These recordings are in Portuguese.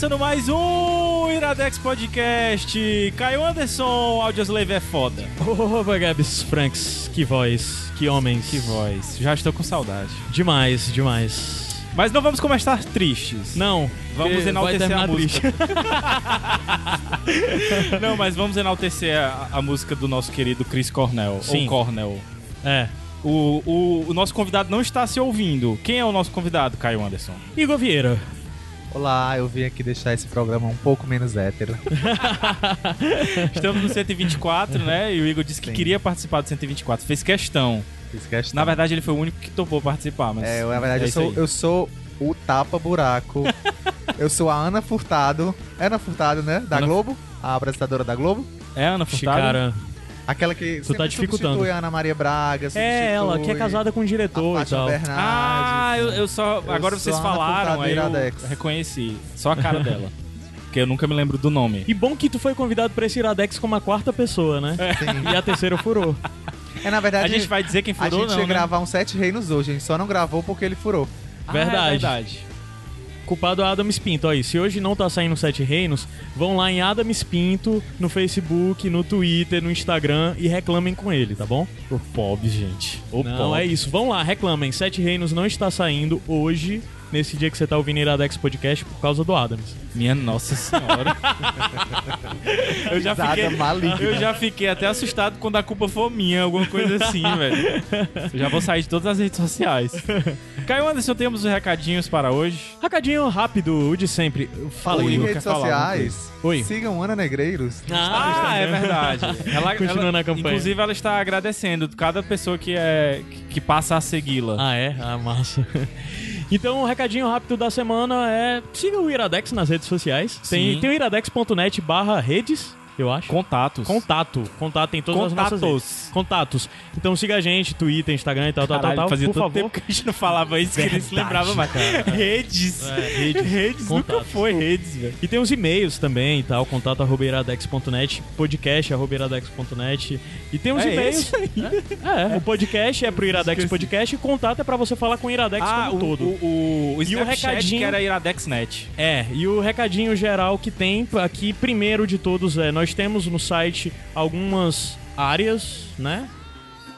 Começando mais um Iradex Podcast. Caio Anderson, Audioslave é foda. Oh, Gabs Franks, que voz, que homens. Que voz. Já estou com saudade. Demais, demais. Mas não vamos começar tristes. Não. Vamos enaltecer a música. não, mas vamos enaltecer a, a, música do nosso querido Chris Cornell. Sim. Ou Cornell. É. O, o, o nosso convidado não está se ouvindo. Quem é o nosso convidado, Caio Anderson? Igor Vieira. Olá, eu vim aqui deixar esse programa um pouco menos hétero. Estamos no 124, né? E o Igor disse que Sim. queria participar do 124. Fez questão. Fiz questão. Na verdade, ele foi o único que topou participar, mas. É, na verdade, é eu, sou, eu sou o tapa-buraco. eu sou a Ana Furtado. É Ana Furtado, né? Da Ana... Globo? A apresentadora da Globo? É Ana Furtado? Chicara. Aquela que tu tá dificultando. a Ana Maria Braga. É ela, que é casada com o diretor e tal. Bernardes, ah, eu, eu só. Eu agora vocês falaram, aí eu reconheci. Só a cara dela. Porque eu nunca me lembro do nome. E bom que tu foi convidado pra esse Iradex como a quarta pessoa, né? É. E a terceira furou. É, na verdade. A gente vai dizer quem furou, A gente não, ia né? gravar um Sete Reinos hoje, a gente só não gravou porque ele furou. Verdade. Ah, é verdade culpado é Adam Spinto. Aí, se hoje não tá saindo Sete Reinos, vão lá em Adam Spinto no Facebook, no Twitter, no Instagram e reclamem com ele, tá bom? O pobre, gente. O não, pobre. é isso. Vão lá, reclamem. Sete Reinos não está saindo hoje nesse dia que você tá ouvindo Iradex Podcast por causa do Adams. Minha nossa senhora. eu, já fiquei, eu já fiquei até assustado quando a culpa for minha, alguma coisa assim, velho. Eu já vou sair de todas as redes sociais. Caio Anderson, temos os recadinhos para hoje. Recadinho rápido, o de sempre. Fala aí, Em redes sociais, Oi. sigam Ana Negreiros. Ah, é verdade. Ela, Continuando ela, a campanha. Inclusive, ela está agradecendo cada pessoa que, é, que passa a segui-la. Ah, é? Ah, massa. Então, o recadinho rápido da semana é siga o Iradex nas redes sociais. Tem, tem o iradex.net barra redes eu acho. Contatos. Contato. Contato em todas Contatos. as nossas redes. Contatos. Então siga a gente, Twitter, Instagram e tal, Caralho, tal, tal, fazia por todo favor. tempo que a gente não falava isso, Verdade, que ele se lembrava mais. Redes. É, redes. redes nunca foi redes, velho. E tem os e-mails também e tal, contato arroba iradex.net, podcast arroba iradex.net. E tem os é e-mails. É, é, o podcast é pro Iradex Podcast e contato é pra você falar com o Iradex ah, como um todo. O, o, o e o recadinho que era IradexNet. É, e o recadinho geral que tem aqui, primeiro de todos, é nós temos no site algumas áreas, né?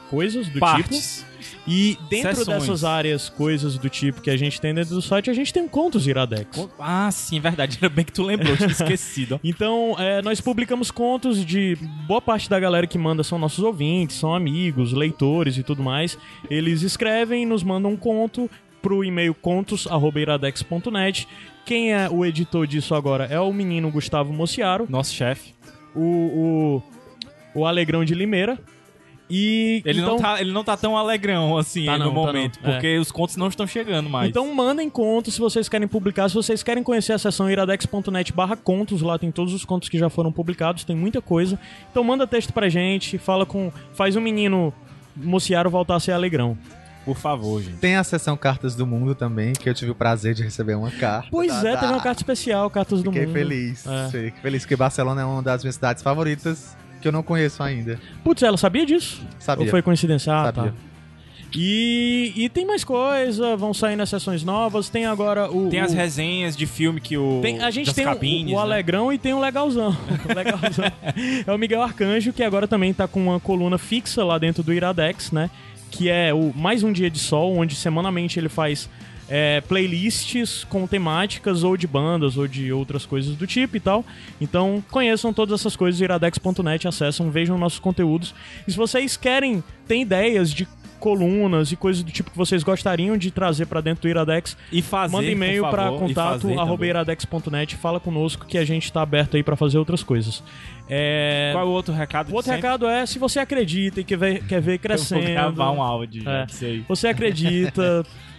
Coisas do Partes. tipo. E dentro Sessões. dessas áreas, coisas do tipo que a gente tem dentro do site, a gente tem contos Iradex. Ah, sim, verdade. Ainda bem que tu lembrou, tinha esquecido. então, é, nós publicamos contos de. Boa parte da galera que manda são nossos ouvintes, são amigos, leitores e tudo mais. Eles escrevem e nos mandam um conto pro e-mail contos.iradex.net. Quem é o editor disso agora é o menino Gustavo Mociaro. Nosso chefe o, o, o Alegrão de Limeira. E ele, então, não tá, ele não tá tão alegrão assim tá no não, momento, tá porque é. os contos não estão chegando mais. Então mandem contos se vocês querem publicar, se vocês querem conhecer a seção iradex.net barra contos, lá tem todos os contos que já foram publicados, tem muita coisa. Então manda texto pra gente, fala com. faz o um menino Mociaro voltar a ser alegrão. Por favor, gente. Tem a seção Cartas do Mundo também, que eu tive o prazer de receber uma carta. Pois da, é, da... teve uma carta especial, Cartas do Fiquei Mundo. feliz. É. Fiquei feliz, porque Barcelona é uma das minhas cidades favoritas, que eu não conheço ainda. Putz, ela sabia disso? Sabia. Ou foi coincidência? Ah, sabia. tá. E, e tem mais coisa, vão sair nas sessões novas. Tem agora o. Tem o, as resenhas de filme que o. Tem, a gente tem cabines, o, o né? Alegrão e tem o Legalzão. o Legalzão. é o Miguel Arcanjo, que agora também tá com uma coluna fixa lá dentro do Iradex, né? Que é o Mais um Dia de Sol, onde semanalmente ele faz é, playlists com temáticas ou de bandas ou de outras coisas do tipo e tal. Então conheçam todas essas coisas, iradex.net, acessam, vejam nossos conteúdos. E se vocês querem, tem ideias de colunas e coisas do tipo que vocês gostariam de trazer para dentro do Iradex, e fazer, manda e-mail para contato iradex.net, fala conosco que a gente está aberto aí para fazer outras coisas. É... Qual é o outro recado? O outro sempre? recado é se você acredita e quer ver, quer ver crescendo. Eu vou gravar um áudio, é. Você acredita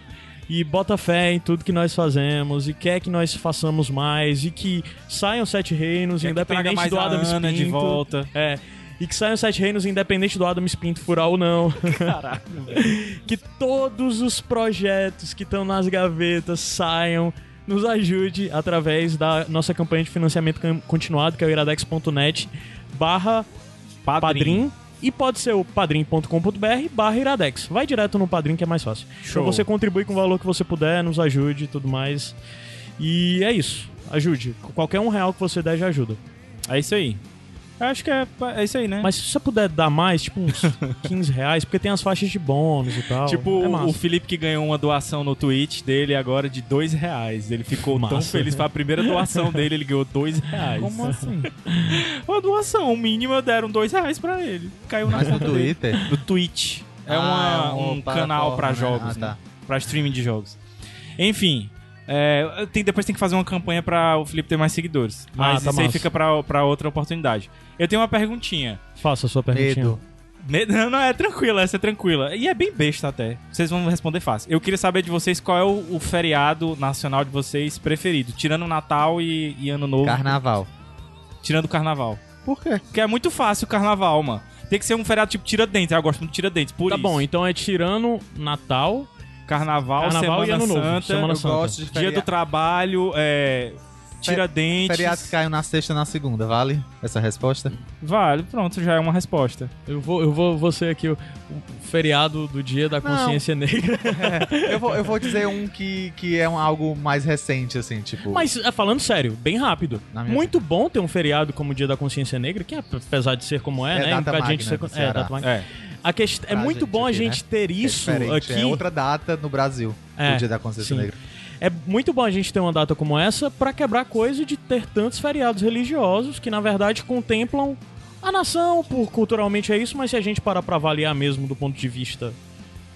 e bota fé em tudo que nós fazemos e quer que nós façamos mais e que saiam sete reinos, quer independente do Adam Spinto. de volta. É e que saiam Sete Reinos independente do Adam Spinto furar ou não. Caralho, velho. que todos os projetos que estão nas gavetas saiam. Nos ajude através da nossa campanha de financiamento continuado, que é o iradex.net barra padrim. E pode ser o padrim.com.br barra iradex. Vai direto no padrim que é mais fácil. Show. Então você contribui com o valor que você puder, nos ajude e tudo mais. E é isso. Ajude. Qualquer um real que você der já ajuda. É isso aí. Acho que é, é isso aí, né? Mas se você puder dar mais, tipo uns 15 reais, porque tem as faixas de bônus e tal. Tipo, é o Felipe que ganhou uma doação no Twitch dele agora de 2 reais. Ele ficou massa. tão feliz. Foi a primeira doação dele, ele ganhou 2 reais. Como assim? uma doação mínima deram 2 reais pra ele. Caiu na Mas no Twitter? No Twitch. É, uma, ah, um, um canal pra né? jogos, ah, tá. né? Pra streaming de jogos. Enfim, é, tem, depois tem que fazer uma campanha para o Felipe ter mais seguidores. Ah, Mas ah, tá isso aí fica para outra oportunidade. Eu tenho uma perguntinha. Faça a sua perguntinha. Medo. Não, não, é tranquila, essa é tranquila. E é bem besta até. Vocês vão responder fácil. Eu queria saber de vocês qual é o, o feriado nacional de vocês preferido. Tirando Natal e, e Ano Novo. Carnaval. Tirando o Carnaval. Por quê? Porque é muito fácil o Carnaval, mano. Tem que ser um feriado tipo Tiradentes. Eu gosto muito de Tiradentes, por tá isso. Tá bom, então é tirando Natal, Carnaval, Carnaval Semana e Ano Santa, Novo. Semana Santa. gosto de Dia do Trabalho, é, Tiradentes. Feriado que caiu na sexta na segunda, vale essa resposta? Vale, pronto, já é uma resposta. Eu vou, eu vou, vou ser aqui o, o feriado do dia da consciência Não. negra. É, eu, vou, eu vou dizer um que, que é um, algo mais recente, assim, tipo. Mas, é, falando sério, bem rápido. Muito vida. bom ter um feriado como o dia da consciência negra, que apesar de ser como é, é né? Data magna, gente ser, é, data magna. É. A quest... é muito gente bom a gente né? ter é isso é aqui. É outra data no Brasil, é, o Dia da Consciência sim. Negra. É muito bom a gente ter uma data como essa para quebrar coisa de ter tantos feriados religiosos que na verdade contemplam a nação, por culturalmente é isso, mas se a gente parar para avaliar mesmo do ponto de vista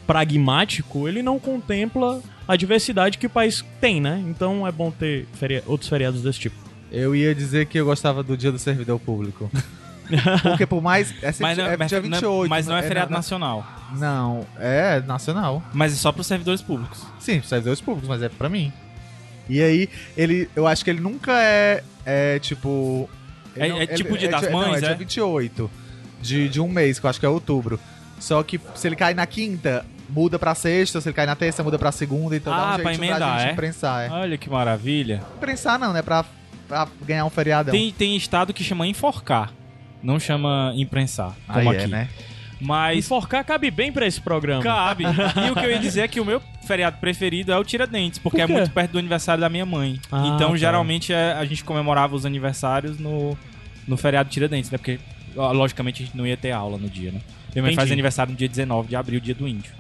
pragmático, ele não contempla a diversidade que o país tem, né? Então é bom ter feri outros feriados desse tipo. Eu ia dizer que eu gostava do Dia do Servidor Público. Porque por mais. É, mas não, é, dia 28. É- mas não é, é feriado nacional. Não, é nacional. Mas é só para os servidores públicos. Sim, pros servidores públicos, mas é para mim. E aí, ele. Eu acho que ele nunca é. É tipo. É, não, é tipo ele, dia das é, mães, não, é? é dia 28 de, de um mês, que eu acho que é outubro. Só que se ele cai na quinta, muda pra sexta, se ele cai na terça, muda pra segunda, então ah, dá um jeito pra, emendar, pra gente é? imprensar. É. Olha que maravilha. Imprensar não, né? Pra, pra ganhar um feriadão. Tem, tem estado que chama enforcar. Não chama imprensar, como Aí aqui. É, né? Mas. Enforcar cabe bem pra esse programa. Cabe. e o que eu ia dizer é que o meu feriado preferido é o Tiradentes, porque Por é muito perto do aniversário da minha mãe. Ah, então, tá. geralmente, é, a gente comemorava os aniversários no, no feriado Tiradentes, né? Porque, logicamente, a gente não ia ter aula no dia, né? Minha mãe Entendi. faz aniversário no dia 19 de abril, dia do índio.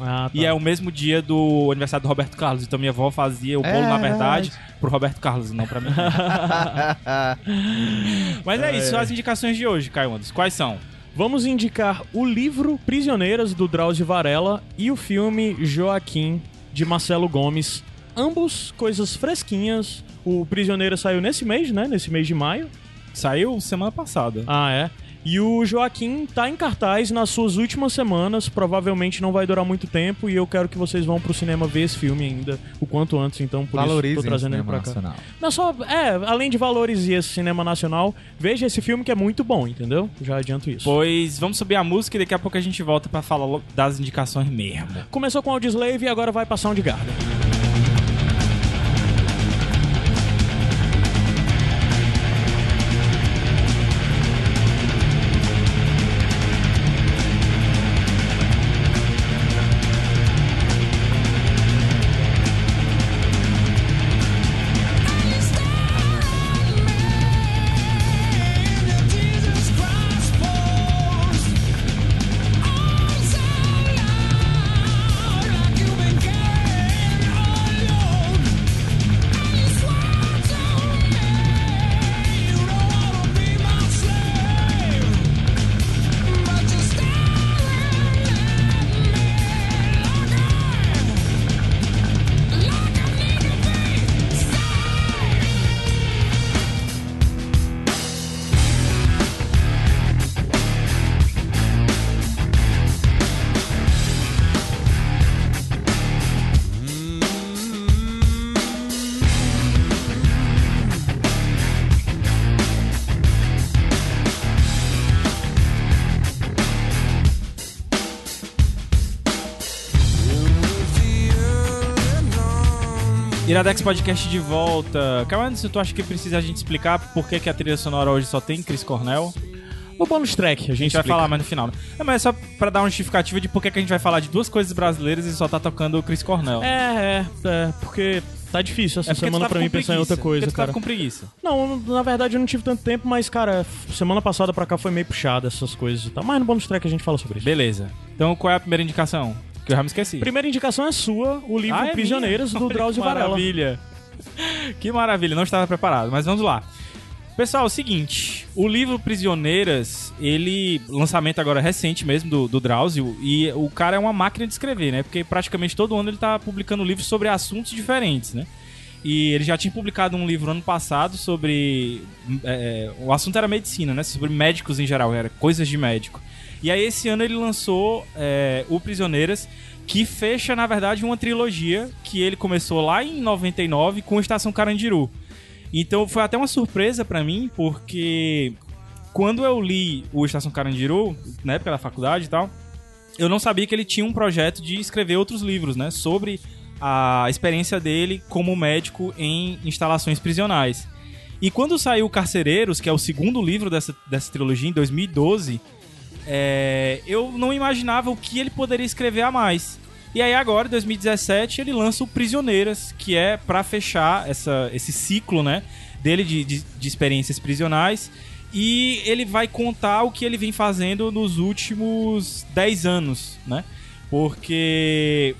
Ah, tá. E é o mesmo dia do aniversário do Roberto Carlos. Então minha avó fazia o bolo, é, na verdade, pro Roberto Carlos não pra mim. Mas é, é isso, são as indicações de hoje, Caio Andes. Quais são? Vamos indicar o livro Prisioneiras, do Drauzio Varela, e o filme Joaquim, de Marcelo Gomes. Ambos coisas fresquinhas. O Prisioneira saiu nesse mês, né? Nesse mês de maio. Saiu semana passada. Ah, é? E o Joaquim tá em cartaz nas suas últimas semanas, provavelmente não vai durar muito tempo e eu quero que vocês vão pro cinema ver esse filme ainda o quanto antes, então por Valorizem isso tô trazendo ele pra cá. Nacional. Não só, é, além de valorizar esse cinema nacional, veja esse filme que é muito bom, entendeu? Já adianto isso. Pois vamos subir a música e daqui a pouco a gente volta para falar das indicações mesmo. Começou com Audioslave e agora vai pra Soundgarden. Iradex Podcast de volta. Camarada, tu acha que precisa a gente explicar por que, que a trilha sonora hoje só tem Chris Cornell? O bônus track, a gente, A gente vai falar mais no final. Né? É, mas é só pra dar uma justificativa de por que, que a gente vai falar de duas coisas brasileiras e só tá tocando o Chris Cornell. É, é, é, porque tá difícil essa É semana tava pra mim pensar em outra coisa, tu cara. tava com preguiça. Não, na verdade eu não tive tanto tempo, mas, cara, semana passada pra cá foi meio puxada essas coisas e tal. Mas no bônus track a gente fala sobre isso. Beleza. Então qual é a primeira indicação? Que eu já me esqueci. Primeira indicação é sua, o livro Ah, é Prisioneiros, minha? do Drauzio que Varela. Maravilha. Que maravilha, não estava preparado, mas vamos lá. Pessoal, é o seguinte, o livro Prisioneiras, ele, lançamento agora recente mesmo do, do Drauzio, e o cara é uma máquina de escrever, né? Porque praticamente todo ano ele tá publicando livros sobre assuntos diferentes, né? E ele já tinha publicado um livro ano passado sobre. é, o assunto era medicina, né? Sobre médicos em geral, era coisas de médico. E aí esse ano ele lançou é, o Prisioneiras, que fecha, na verdade, uma trilogia que ele começou lá em 99 com Estação Carandiru. Então foi até uma surpresa pra mim, porque quando eu li o Estação Carandiru, na época da faculdade e tal, eu não sabia que ele tinha um projeto de escrever outros livros, né? Sobre a experiência dele como médico em instalações prisionais. E quando saiu Carcereiros, que é o segundo livro dessa, dessa trilogia, em 2012, é, eu não imaginava o que ele poderia escrever a mais. E aí agora, em 2017, ele lança o Prisioneiras, que é pra fechar essa, esse ciclo, né, dele de, de, de experiências prisionais. E ele vai contar o que ele vem fazendo nos últimos 10 anos, né? Porque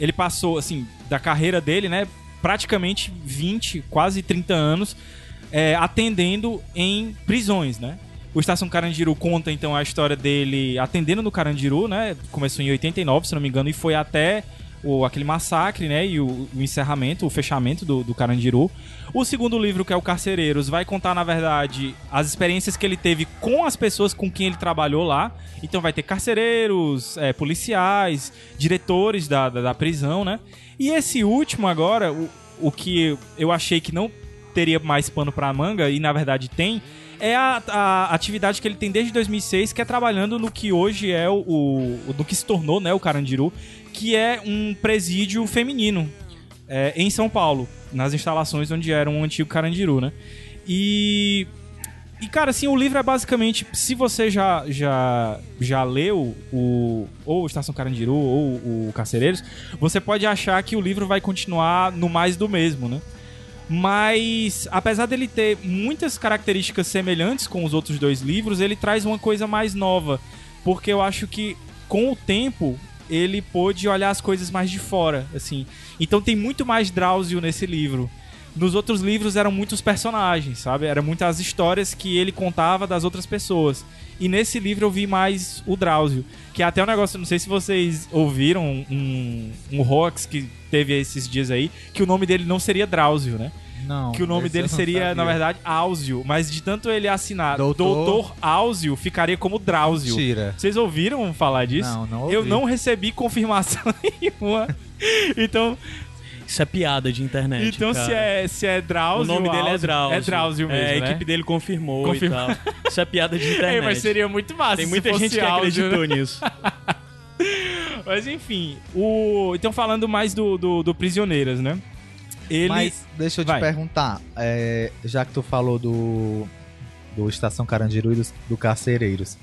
ele passou, assim, da carreira dele, né, praticamente 20, quase 30 anos, é, atendendo em prisões, né? O Estação Carandiru conta então a história dele atendendo no Carandiru, né? Começou em 89, se não me engano, e foi até o, aquele massacre, né? E o, o encerramento, o fechamento do, do Carandiru. O segundo livro, que é o Carcereiros, vai contar, na verdade, as experiências que ele teve com as pessoas com quem ele trabalhou lá. Então vai ter carcereiros, é, policiais, diretores da, da, da prisão, né? E esse último agora, o, o que eu achei que não teria mais pano pra manga, e na verdade tem, é a, a atividade que ele tem desde 2006, que é trabalhando no que hoje é o, o do que se tornou, né, o Carandiru, que é um presídio feminino é, em São Paulo, nas instalações onde era um antigo Carandiru, né? E e cara, assim, o livro é basicamente, se você já já já leu o ou Estação Carandiru ou o Carcereiros, você pode achar que o livro vai continuar no mais do mesmo, né? Mas, apesar dele ter muitas características semelhantes com os outros dois livros, ele traz uma coisa mais nova. Porque eu acho que, com o tempo, ele pôde olhar as coisas mais de fora, assim. Então tem muito mais Drauzio nesse livro. Nos outros livros eram muitos personagens, sabe? Eram muitas histórias que ele contava das outras pessoas. E nesse livro eu vi mais o Drauzio. Que é até um negócio, não sei se vocês ouviram um, um hoax que teve esses dias aí, que o nome dele não seria Drauzio, né? Não. que o nome dele eu seria, sabia. na verdade, Áuzio. Mas de tanto ele assinar Doutor- Doutor Áuzio, ficaria como Drauzio. Mentira. Vocês ouviram falar disso? Não, não Eu ouvi. não recebi confirmação nenhuma. Então, Isso é piada de internet. então cara. se é, se é O Drauzio. nome dele é Áuzio, Drauzio. É Drauzio mesmo. É, a né? equipe dele confirmou Confirmou. e tal. Isso é piada de internet. Ei, mas seria muito massa. Tem se muita fosse gente que Áuzio, acreditou né? nisso. Mas enfim, o. Então falando mais do, do, do Prisioneiras, né? Ele. Mas deixa eu te Vai. perguntar, é, já que tu falou do, do Estação Carandiru e do, do Carcereiros,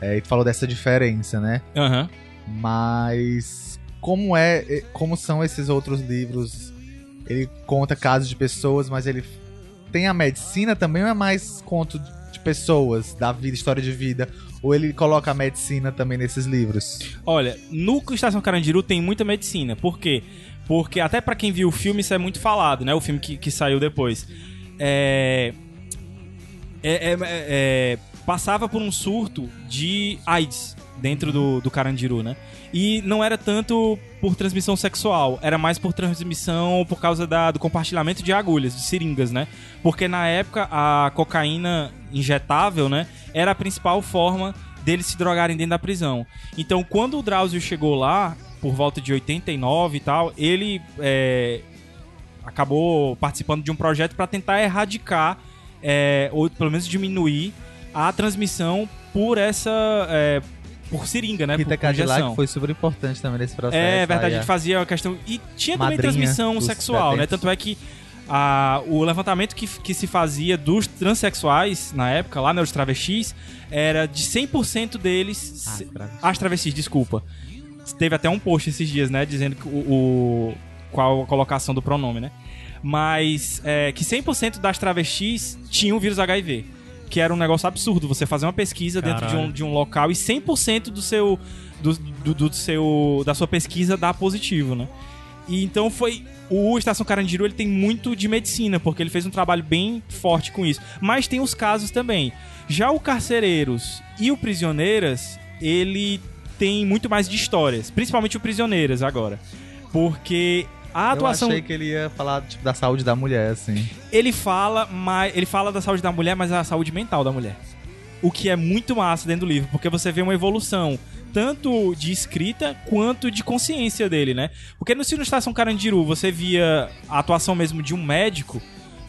é, e tu falou dessa diferença, né? Aham. Mas como é, é- como são esses outros livros? Ele conta casos de pessoas, mas ele tem a medicina também ou é mais conto de pessoas, da vida, história de vida? Ou ele coloca a medicina também nesses livros? Olha, no Estação Carandiru tem muita medicina. Por quê? Porque até pra quem viu o filme isso é muito falado, né? O filme que, que saiu depois. É... é- é- é- Passava por um surto de AIDS dentro do, do Carandiru, né? E não era tanto por transmissão sexual, era mais por transmissão por causa da- do compartilhamento de agulhas, de seringas, né? Porque na época a cocaína injetável, né, era a principal forma deles se drogarem dentro da prisão. Então, quando o Drauzio chegou lá, por volta de 89 e tal, ele é, acabou participando de um projeto para tentar erradicar, é, ou pelo menos diminuir, a transmissão por essa. é, por seringa, né? Peter por, Cadillac foi super importante também nesse processo. É verdade, a gente fazia a questão. E tinha também transmissão sexual, né? Tanto é que a, o levantamento que, que se fazia dos transexuais na época, lá, né, os travestis, era de 100% deles. Ah. As travestis, desculpa. Teve até um post esses dias, né, dizendo que o, o qual a colocação do pronome, né? Mas é, que 100% das travestis tinham vírus HIV. Que era um negócio absurdo, você fazer uma pesquisa Caralho. dentro de um, de um local e 100% do seu, do, do, do, seu, da sua pesquisa dá positivo, né? E então foi. O Estação Carandiru ele tem muito de medicina, porque ele fez um trabalho bem forte com isso. Mas tem os casos também. Já o Carcereiros e o Prisioneiras, ele tem muito mais de histórias. Principalmente o Prisioneiras agora. Porque a atuação. Eu achei que ele ia falar tipo, da saúde da mulher, assim. Ele fala, mas ele fala da saúde da mulher, mas é a saúde mental da mulher. O que é muito massa dentro do livro, porque você vê uma evolução tanto de escrita quanto de consciência dele, né? Porque no Sino Estação Carandiru você via a atuação mesmo de um médico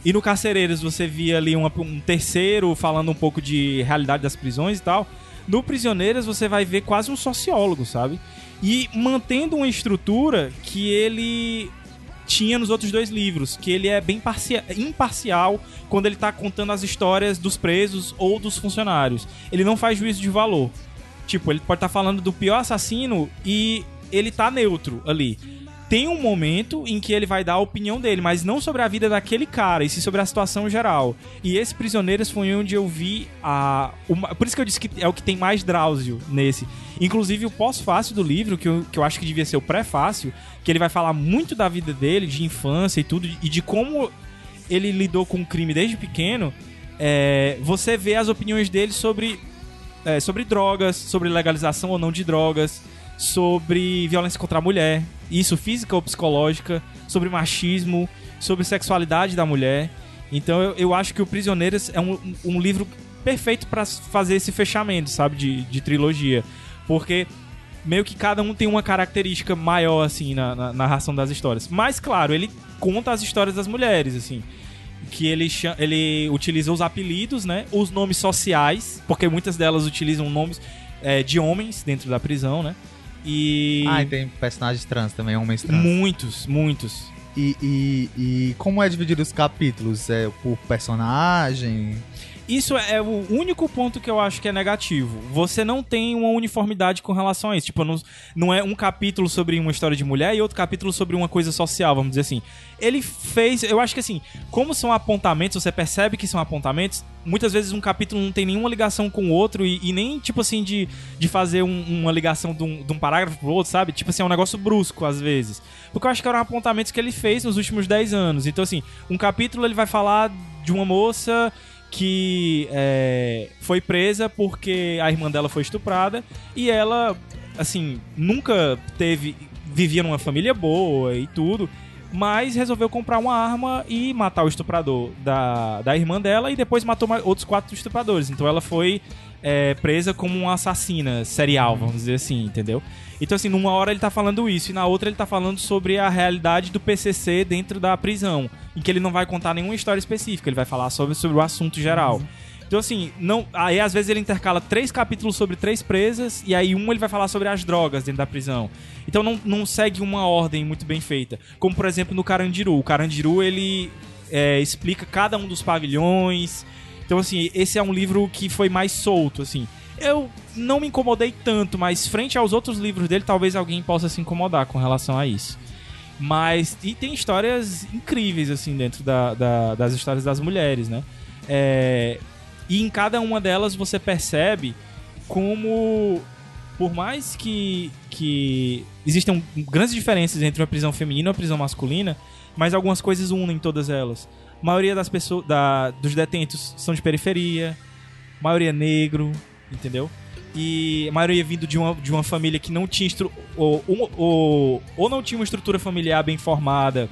e no Carcereiros você via ali uma, um terceiro falando um pouco de realidade das prisões e tal. No Prisioneiras você vai ver quase um sociólogo, sabe? E mantendo uma estrutura que ele tinha nos outros dois livros, que ele é bem imparcial quando ele tá contando as histórias dos presos ou dos funcionários. Ele não faz juízo de valor. Tipo, ele pode estar tá falando do pior assassino e ele tá neutro ali. Tem um momento em que ele vai dar a opinião dele, mas não sobre a vida daquele cara, e sim sobre a situação geral. E esse Prisioneiros foi onde eu vi a. Uma, por isso que eu disse que é o que tem mais Drauzio nesse. Inclusive o pós-fácil do livro, que eu, que eu acho que devia ser o pré-fácil, que ele vai falar muito da vida dele, de infância e tudo, e de como ele lidou com o crime desde pequeno. É, você vê as opiniões dele sobre, é, sobre drogas, sobre legalização ou não de drogas, sobre violência contra a mulher, isso física ou psicológica, sobre machismo, sobre sexualidade da mulher. Então eu, eu acho que o Prisioneiros é um, um livro perfeito para fazer esse fechamento, sabe, de, de trilogia. Porque meio que cada um tem uma característica maior, assim, na, na, narração das histórias. Mas, claro, ele conta as histórias das mulheres, assim. Que ele, ele utiliza os apelidos, né? Os nomes sociais, porque muitas delas utilizam nomes é, de homens dentro da prisão, né? E. Ah, e tem personagens trans também, homens trans. Muitos, muitos. E, e, e como é dividido os capítulos? É por personagem? Isso é o único ponto que eu acho que é negativo. Você não tem uma uniformidade com relação a isso. Tipo, não, não é um capítulo sobre uma história de mulher e outro capítulo sobre uma coisa social, vamos dizer assim. Ele fez. Eu acho que assim, como são apontamentos, você percebe que são apontamentos. Muitas vezes um capítulo não tem nenhuma ligação com o outro e, e nem, tipo assim, de, de fazer um, uma ligação de um, de um parágrafo pro outro, sabe? Tipo assim, é um negócio brusco às vezes. Porque eu acho que eram apontamentos que ele fez nos últimos 10 anos. Então, assim, um capítulo ele vai falar de uma moça que é, foi presa porque a irmã dela foi estuprada e ela, assim, nunca teve. vivia numa família boa e tudo, mas resolveu comprar uma arma e matar o estuprador da, da irmã dela e depois matou outros quatro estupradores. Então ela foi é, presa como uma assassina serial, vamos dizer assim, entendeu? Então, assim, numa hora ele tá falando isso, e na outra ele tá falando sobre a realidade do PCC dentro da prisão, em que ele não vai contar nenhuma história específica, ele vai falar sobre, sobre o assunto geral. Uhum. Então, assim, não, aí às vezes ele intercala três capítulos sobre três presas, e aí um ele vai falar sobre as drogas dentro da prisão. Então não, não segue uma ordem muito bem feita. Como, por exemplo, no Carandiru. O Carandiru, ele é, explica cada um dos pavilhões. Então, assim, esse é um livro que foi mais solto, assim. Eu não me incomodei tanto, mas frente aos outros livros dele, talvez alguém possa se incomodar com relação a isso. Mas. E tem histórias incríveis, assim, dentro da, da, das histórias das mulheres, né? É, e em cada uma delas você percebe como. Por mais que, que existam grandes diferenças entre uma prisão feminina e uma prisão masculina, mas algumas coisas unem todas elas. A maioria das pessoas, da, dos detentos são de periferia, maioria negro, entendeu? E a maioria vindo de uma, de uma família que não tinha estru ou, ou, ou não tinha uma estrutura familiar bem formada,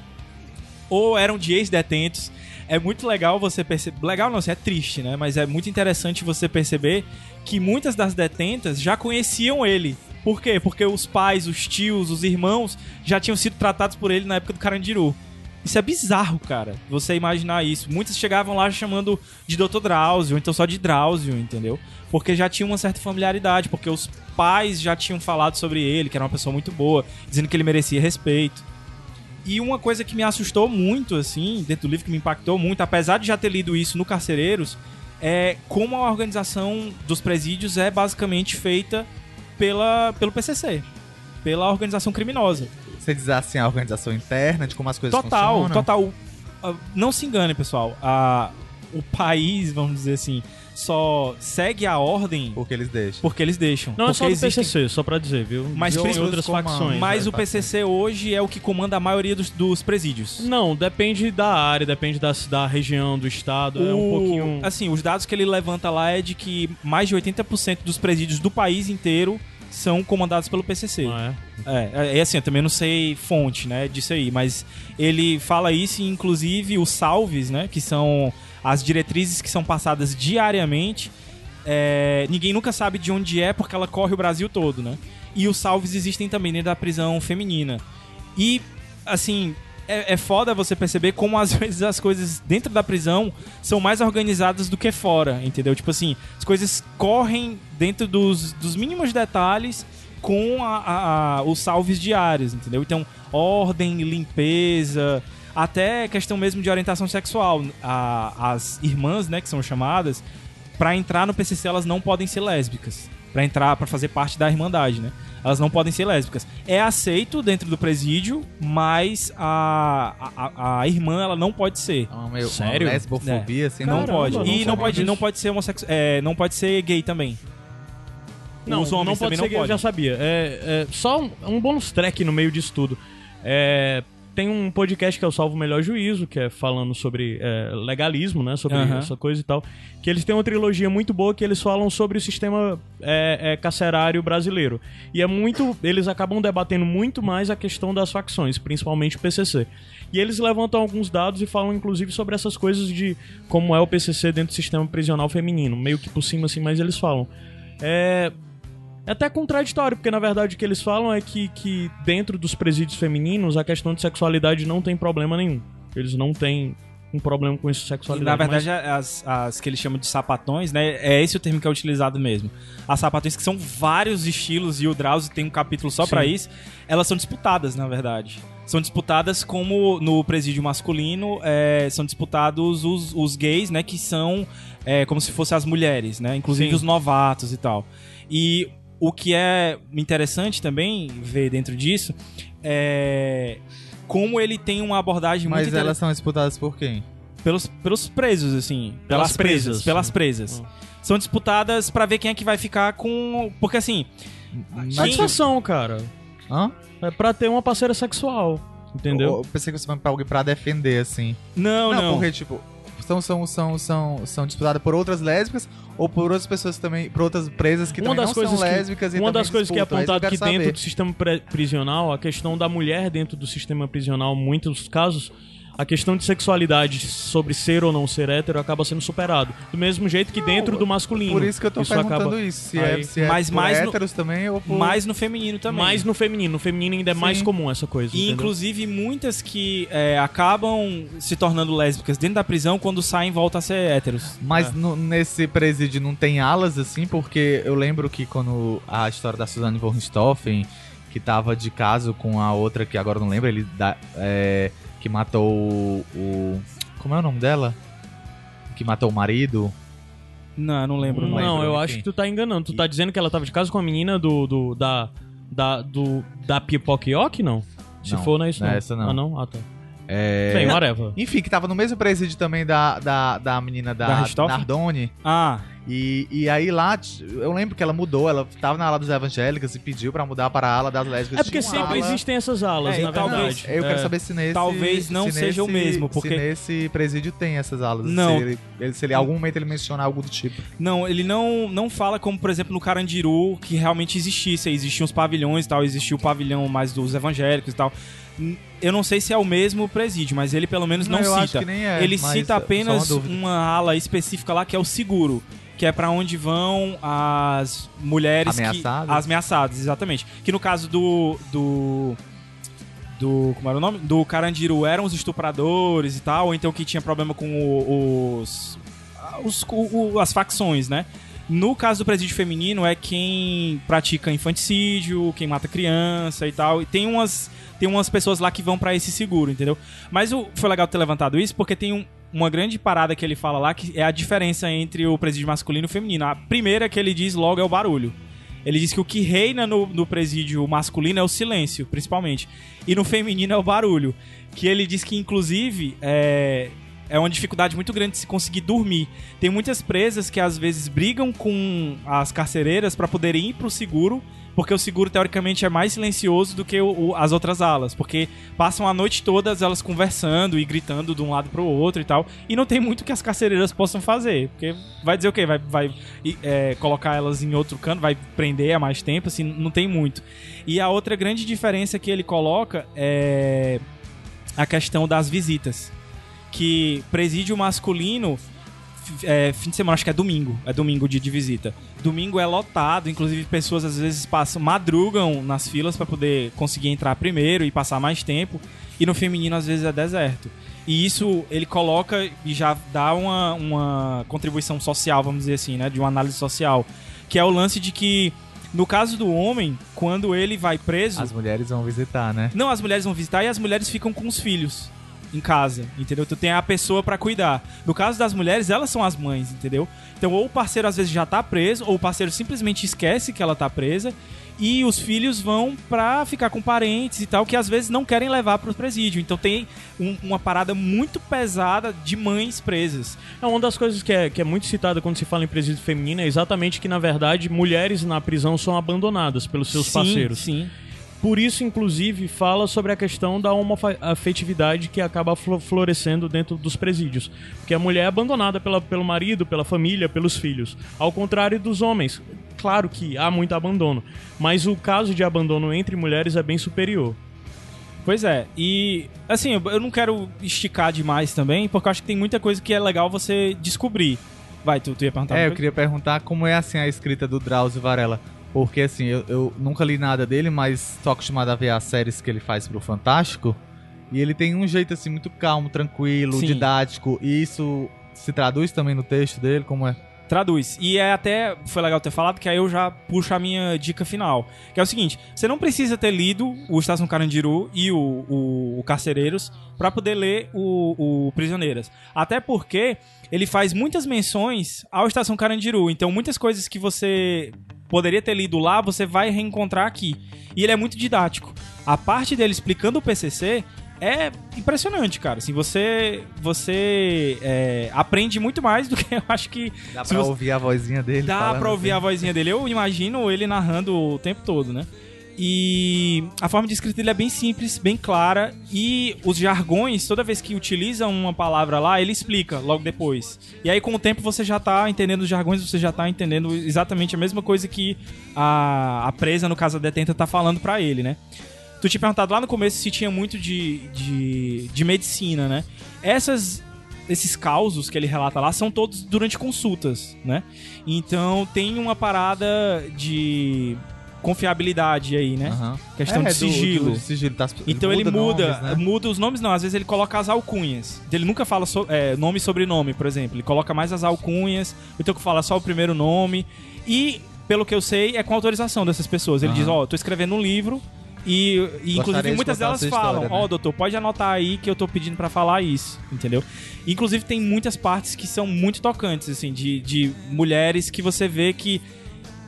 ou eram de ex-detentos. É muito legal você perceber. Legal não, é triste, né? Mas é muito interessante você perceber que muitas das detentas já conheciam ele. Por quê? Porque os pais, os tios, os irmãos já tinham sido tratados por ele na época do Carandiru. Isso é bizarro, cara. Você imaginar isso. Muitos chegavam lá chamando de Dr. Drauzio, então só de Drauzio, entendeu? Porque já tinha uma certa familiaridade, porque os pais já tinham falado sobre ele, que era uma pessoa muito boa, dizendo que ele merecia respeito. E uma coisa que me assustou muito, assim, dentro do livro, que me impactou muito, apesar de já ter lido isso no Carcereiros, é como a organização dos presídios é basicamente feita pela, pelo PCC, pela organização criminosa. Você diz assim, a organização interna, de como as coisas total, funcionam? Total, total. Não se engane, pessoal. A, o país, vamos dizer assim, só segue a ordem porque eles deixam. Porque eles deixam. Não porque é só do existem... PCC, só pra dizer, viu? Mas de principalmente outras facções. Mas né? o PCC hoje é o que comanda a maioria dos, dos presídios. Não, depende da área, depende da, da região, do estado, o... é um pouquinho... Assim, os dados que ele levanta lá é de que mais de 80% dos presídios do país inteiro são comandados pelo PCC. Ah, é? É, é assim, eu também não sei fonte, né, disso aí, mas ele fala isso e inclusive os salves, né, que são as diretrizes que são passadas diariamente, é, ninguém nunca sabe de onde é porque ela corre o Brasil todo, né? E os salves existem também dentro da prisão feminina. E, assim, é, é foda você perceber como às vezes as coisas dentro da prisão são mais organizadas do que fora, entendeu? Tipo assim, as coisas correm dentro dos, dos mínimos detalhes com a, a, a, os salves diários, entendeu? Então, ordem, limpeza, até questão mesmo de orientação sexual. A, as irmãs, né, que são chamadas, para entrar no PCC elas não podem ser lésbicas. Para entrar, para fazer parte da irmandade, né? Elas não podem ser lésbicas. É aceito dentro do presídio, mas a, a, a irmã ela não pode ser. Uma, meio, Sério? Uma lesbofobia, é. assim, não Caramba, pode. não e não pode, disso. não pode ser homossexual, é, não pode ser gay também. Não, Os homens não pode também ser não gay, eu podem. já sabia. É, é só um, um bônus track no meio disso tudo. É, tem um podcast que é o Salvo Melhor Juízo, que é falando sobre é, legalismo, né? Sobre Aham. essa coisa e tal. Que eles têm uma trilogia muito boa que eles falam sobre o sistema é, é, carcerário brasileiro. E é muito. Eles acabam debatendo muito mais a questão das facções, principalmente o PCC. E eles levantam alguns dados e falam, inclusive, sobre essas coisas de como é o PCC dentro do sistema prisional feminino. Meio que por cima, assim, mas eles falam. É, é até contraditório, porque na verdade o que eles falam é que, que dentro dos presídios femininos a questão de sexualidade não tem problema nenhum. Eles não têm um problema com isso, E, sexualidade. na verdade, as, as que eles chamam de sapatões, né? É esse o termo que é utilizado mesmo. As sapatões, que são vários estilos, e o Drauzio tem um capítulo só pra Sim. isso, elas são disputadas, na verdade. São disputadas como no presídio masculino, é, são disputados os, os gays, né? Que são é, como se fossem as mulheres, né? Inclusive Sim. os novatos e tal. E o que é interessante também ver dentro disso é como ele tem uma abordagem Mas muito elas são disputadas por quem? pelos, pelos presos, assim. Pelas Pelas, presas. presas. Pelas presas. São disputadas pra ver quem é que vai ficar com. Porque assim. Satisfação, cara. Hã? É pra ter uma parceira sexual. Entendeu? Eu pensei que você vai pra alguém pra defender, assim. Não, não. porque, tipo, são, são, são, são, são disputadas por outras lésbicas ou por outras pessoas também, por outras presas que uma também das não coisas são que, lésbicas e uma das coisas que é apontado que quero dentro do sistema prisional, a questão da mulher dentro do sistema prisional, em muitos casos, a questão de sexualidade sobre ser ou não ser hétero acaba sendo superado. Do mesmo jeito que dentro do masculino. Por isso que eu tô perguntando acaba- isso, se é, se é Mas por mais no- héteros também ou por... Mais no feminino também. Mais no feminino. No feminino ainda é mais Sim. comum essa coisa. E entendeu? inclusive muitas que é, acabam se tornando lésbicas dentro da prisão quando saem voltam a ser héteros. Mas no- nesse presídio não tem alas, assim, porque eu lembro que quando a história da Suzanne von Richthofen, que tava de caso com a outra, que agora não lembro, ele da- é, que matou o, o- Como é o nome dela? Que matou o marido. Não, eu não lembro. Não, Não, lembro. eu enfim. acho que tu tá enganando. Tu tá dizendo que ela tava de casa com a menina do. do da. Da, do, da Pipoquioque, não? Se Não, for, não é isso não não. é essa não. Ah, não? Ah, tá. É... Bem, whatever. Enfim, que tava no mesmo presídio também da, da, da menina Da da? Nardone. Ah, E, e aí lá, eu lembro que ela mudou, ela tava na ala dos evangélicos e pediu pra mudar para a ala das lésbicas. É porque sempre ala- existem essas alas, É, na e talvez- verdade. Eu quero É. saber se nesse. Talvez não se seja o mesmo, porque- Se nesse presídio tem essas alas. Não. Se ele, ele- se ele algum momento ele menciona algo do tipo. não, ele não, não fala como, por exemplo, no Carandiru, que realmente existisse. Existiam os pavilhões e tal, existia o pavilhão mais dos evangélicos e tal. Eu não sei se é o mesmo presídio, mas ele pelo menos não, eu cita. é. ele cita apenas uma uma ala específica lá que é o seguro, que é pra onde vão as mulheres Ameaçadas? que as ameaçadas, exatamente. Que no caso do do do. Como era o nome? Do Carandiru eram os estupradores e tal, ou então que tinha problema com o, os. os o, as facções, né? No caso do presídio feminino, é quem pratica infanticídio, quem mata criança e tal. E tem umas, tem umas pessoas lá que vão para esse seguro, entendeu? Mas o, foi legal ter levantado isso porque tem um, uma grande parada que ele fala lá que é a diferença entre o presídio masculino e o feminino. A primeira que ele diz logo é o barulho. Ele diz que o que reina no, no presídio masculino é o silêncio, principalmente. E no feminino é o barulho. Que ele diz que, inclusive, é, é uma dificuldade muito grande de se conseguir dormir. Tem muitas presas que às vezes brigam com as carcereiras para poderem ir pro seguro porque o seguro teoricamente é mais silencioso do que o, o, as outras alas, porque passam a noite toda elas conversando e gritando de um lado pro outro e tal, e não tem muito que as carcereiras possam fazer, porque vai dizer o quê? Vai, vai é, colocar elas em outro canto, vai prender há mais tempo, assim, não tem muito. E a outra grande diferença que ele coloca é a questão das visitas, que presídio masculino é, fim de semana, acho que é domingo. É domingo de, de visita. Domingo é lotado, inclusive pessoas às vezes passam, madrugam nas filas para poder conseguir entrar primeiro e passar mais tempo. E no feminino às vezes é deserto. E isso ele coloca e já dá uma, uma contribuição social, vamos dizer assim, né? De uma análise social. Que é o lance de que no caso do homem, quando ele vai preso. As mulheres vão visitar, né? Não, as mulheres vão visitar e as mulheres ficam com os filhos em casa, entendeu? Tu tem a pessoa para cuidar. No caso das mulheres, elas são as mães, entendeu? Então, ou o parceiro às vezes já tá preso, ou o parceiro simplesmente esquece que ela tá presa, e os filhos vão pra ficar com parentes e tal, que às vezes não querem levar pro presídio. Então tem um, uma parada muito pesada de mães presas. É uma das coisas que é, que é muito citada quando se fala em presídio feminino é exatamente que, na verdade, mulheres na prisão são abandonadas pelos seus sim, parceiros. Sim. Por isso, inclusive, fala sobre a questão da homoafetividade que acaba florescendo dentro dos presídios. Porque a mulher é abandonada pela, pelo marido, pela família, pelos filhos. Ao contrário dos homens. Claro que há muito abandono, mas o caso de abandono entre mulheres é bem superior. Pois é, e assim, eu não quero esticar demais também, porque eu acho que tem muita coisa que é legal você descobrir. Vai, tu, tu ia perguntar? É, eu queria perguntar como é assim a escrita do Drauzio Varela. Porque assim, eu, eu nunca li nada dele, mas tô acostumado a ver as séries que ele faz pro Fantástico. E ele tem um jeito assim muito calmo, tranquilo, Sim. didático. E isso se traduz também no texto dele, como é? Traduz. E é até. Foi legal ter falado, que aí eu já puxo a minha dica final. Que é o seguinte: você não precisa ter lido o Estação Carandiru e o, o, o Carcereiros para poder ler o, o Prisioneiras. Até porque ele faz muitas menções ao Estação Carandiru. Então, muitas coisas que você poderia ter lido lá, você vai reencontrar aqui. E ele é muito didático. A parte dele explicando o PCC é impressionante, cara. Assim, você você é, aprende muito mais do que eu acho que. Dá pra você... ouvir a vozinha dele. Dá pra ouvir assim. a vozinha dele. Eu imagino ele narrando o tempo todo, né? E a forma de escrita dele é bem simples, bem clara. E os jargões, toda vez que utiliza uma palavra lá, ele explica logo depois. E aí, com o tempo, você já tá entendendo os jargões, você já tá entendendo exatamente a mesma coisa que a, a presa, no caso a detenta, tá falando para ele, né? Tu tinha perguntado lá no começo se tinha muito de, de, de medicina, né? Essas esses causos que ele relata lá são todos durante consultas, né? Então tem uma parada de confiabilidade aí, né? Uhum. Questão é, de sigilo. Do, do sigilo tá, então ele muda, nomes, né? muda os nomes, não. Às vezes ele coloca as alcunhas. Ele nunca fala so, é, nome e sobrenome, por exemplo. Ele coloca mais as alcunhas, então que fala só o primeiro nome. E, pelo que eu sei, é com autorização dessas pessoas. Ele uhum. diz, ó, oh, tô escrevendo um livro, e, e inclusive muitas delas falam, ó, né? oh, doutor, pode anotar aí que eu tô pedindo para falar isso, entendeu? Inclusive tem muitas partes que são muito tocantes, assim, de, de mulheres que você vê que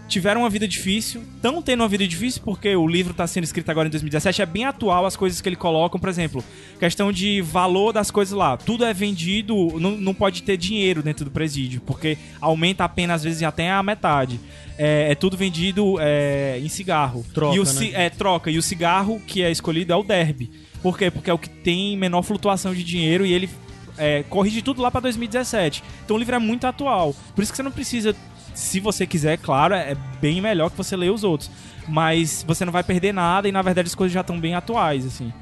tiveram uma vida difícil, estão tendo uma vida difícil porque o livro está sendo escrito agora em 2017, é bem atual as coisas que ele coloca, por exemplo, questão de valor das coisas lá. Tudo é vendido, não, não pode ter dinheiro dentro do presídio, porque aumenta a pena às vezes até a metade. É, é tudo vendido é, em cigarro. Troca, e o, né? É, troca. E o cigarro que é escolhido é o derby. Por quê? Porque é o que tem menor flutuação de dinheiro e ele é, corrige tudo lá para 2017. Então o livro é muito atual. Por isso que você não precisa se você quiser, claro, é bem melhor que você ler os outros. Mas você não vai perder nada e na verdade as coisas já estão bem atuais, assim.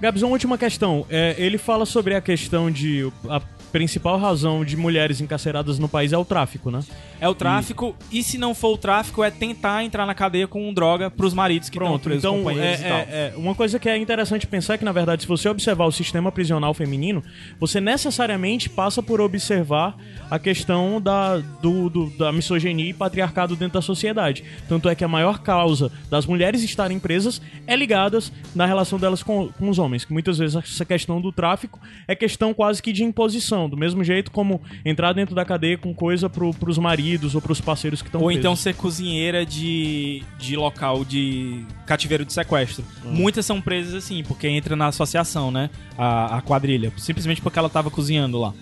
Gabs, uma última questão. É, ele fala sobre a questão de a principal razão de mulheres encarceradas no país é o tráfico, né? É o tráfico, e, e se não for o tráfico, é tentar entrar na cadeia com droga pros maridos que estão presos, então, companheiros é, e tal. é, é, uma coisa que é interessante pensar é que, na verdade, se você observar o sistema prisional feminino, você necessariamente passa por observar a questão da, do, do- da misoginia e patriarcado dentro da sociedade. Tanto é que a maior causa das mulheres estarem presas é ligadas na relação delas com, com os homens. Que muitas vezes essa questão do tráfico é questão quase que de imposição. Do mesmo jeito como entrar dentro da cadeia com coisa pro, pros maridos ou pros parceiros que estão Ou presos. então ser cozinheira de, de local de cativeiro de sequestro. Hum. Muitas são presas assim, porque entra na associação, né? A, a quadrilha. Simplesmente porque ela tava cozinhando lá.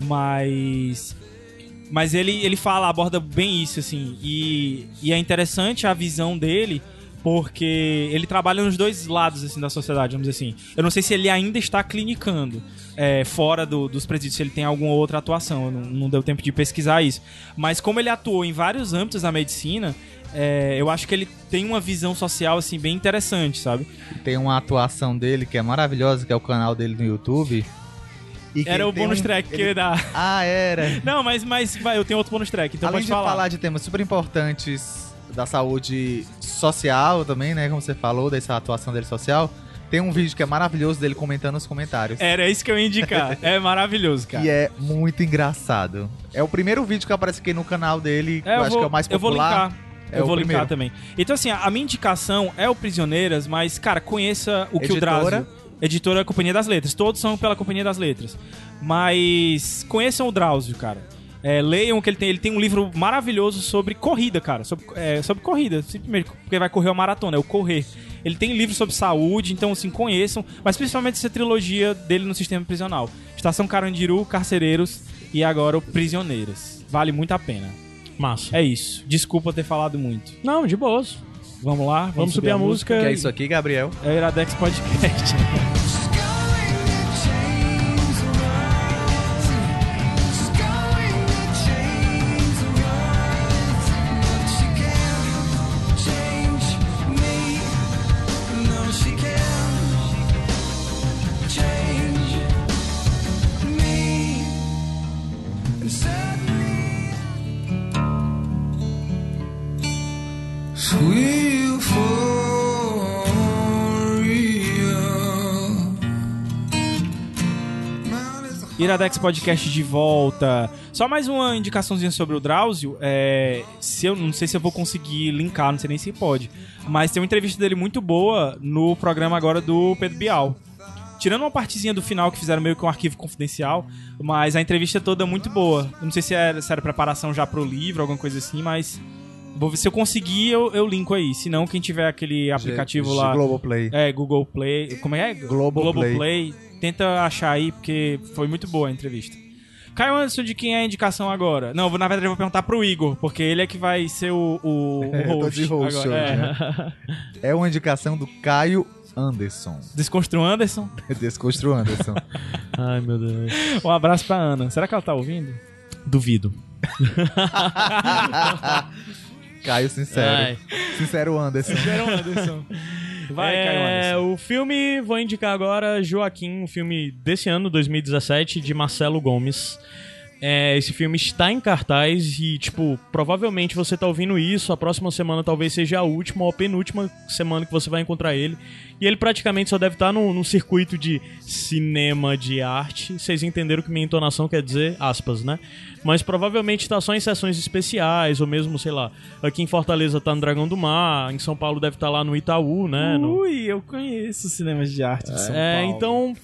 Mas. Mas ele, ele fala, aborda bem isso, assim. E, e é interessante a visão dele, porque ele trabalha nos dois lados assim, da sociedade, vamos dizer assim. Eu não sei se ele ainda está clinicando é, fora do- dos presídios, se ele tem alguma outra atuação. Não, não deu tempo de pesquisar isso. Mas como ele atuou em vários âmbitos da medicina, é, eu acho que ele tem uma visão social assim bem interessante, sabe? Tem uma atuação dele que é maravilhosa, que é o canal dele no YouTube. Era o bônus um- track que ele- ele dá. Ah, era. Não, mas, mas vai, eu tenho outro bônus track, então Além pode de falar. falar de temas super importantes da saúde social também, né? Como você falou, dessa atuação dele social. Tem um vídeo que é maravilhoso dele comentando nos comentários. Era isso que eu ia indicar. É maravilhoso, cara. E é muito engraçado. É o primeiro vídeo que aparece aqui no canal dele, É, eu, acho que é o mais eu vou popular. linkar. É eu o vou linkar primeiro. também. Então, assim, a minha indicação é o Prisioneiras, mas, cara, conheça o que o Editora? Drauzio... Editora Companhia das Letras. Todos são pela Companhia das Letras. Mas conheçam o Drauzio, cara. É, leiam o que ele tem. Ele tem um livro maravilhoso sobre corrida, cara. Sobre, é, sobre corrida, simplesmente porque vai correr uma maratona, é o Correr. Ele tem livro sobre saúde, então, assim, conheçam. Mas principalmente essa trilogia dele no sistema prisional. Estação Carandiru, Carcereiros e agora o Prisioneiras. Vale muito a pena. Massa. É isso. Desculpa ter falado muito. Não, de boas. Vamos lá? Vamos, subir a música. Que é isso aqui, Gabriel? É o Iradex Podcast. Iradex Podcast de volta. Só mais uma indicaçãozinha sobre o Drauzio. É, se eu não sei se eu vou conseguir linkar, não sei nem se pode. Mas tem uma entrevista dele muito boa no programa agora do Pedro Bial. Tirando uma partezinha do final que fizeram meio que um arquivo confidencial, mas a entrevista toda é muito boa. Eu não sei se era, se era preparação já pro livro, alguma coisa assim, mas vou ver se eu conseguir, eu, eu linko aí. Se não, quem tiver aquele aplicativo lá. Globoplay. É, Google Play. Como é? Globoplay. Play. Tenta achar aí, porque foi muito boa a entrevista. Caio Anderson, de quem é a indicação agora? Não, vou- na verdade eu vou perguntar pro Igor, porque ele é que vai ser o, o, o Eu tô host. de host agora. hoje, É. né? É uma indicação do Caio Anderson. Desconstrua Anderson. Desconstru Anderson. Ai, meu Deus. Um abraço pra Ana. Será que ela tá ouvindo? Duvido. Caio Sincero. Ai. Sincero Anderson. Um Anderson. Vai, é, o filme, vou indicar agora Joaquim, um filme desse ano, 2017, de Marcelo Gomes. É, esse filme está em cartaz e, tipo, provavelmente você tá ouvindo isso, a próxima semana talvez seja a última ou a penúltima semana que você vai encontrar ele. E ele praticamente só deve estar num, num circuito de cinema de arte. Vocês entenderam o que minha entonação quer dizer, aspas, né? Mas provavelmente tá só em sessões especiais, ou mesmo, sei lá, aqui em Fortaleza tá no Dragão do Mar, em São Paulo deve estar lá no Itaú, né? No- Ui, eu conheço cinemas de arte de São é, Paulo. então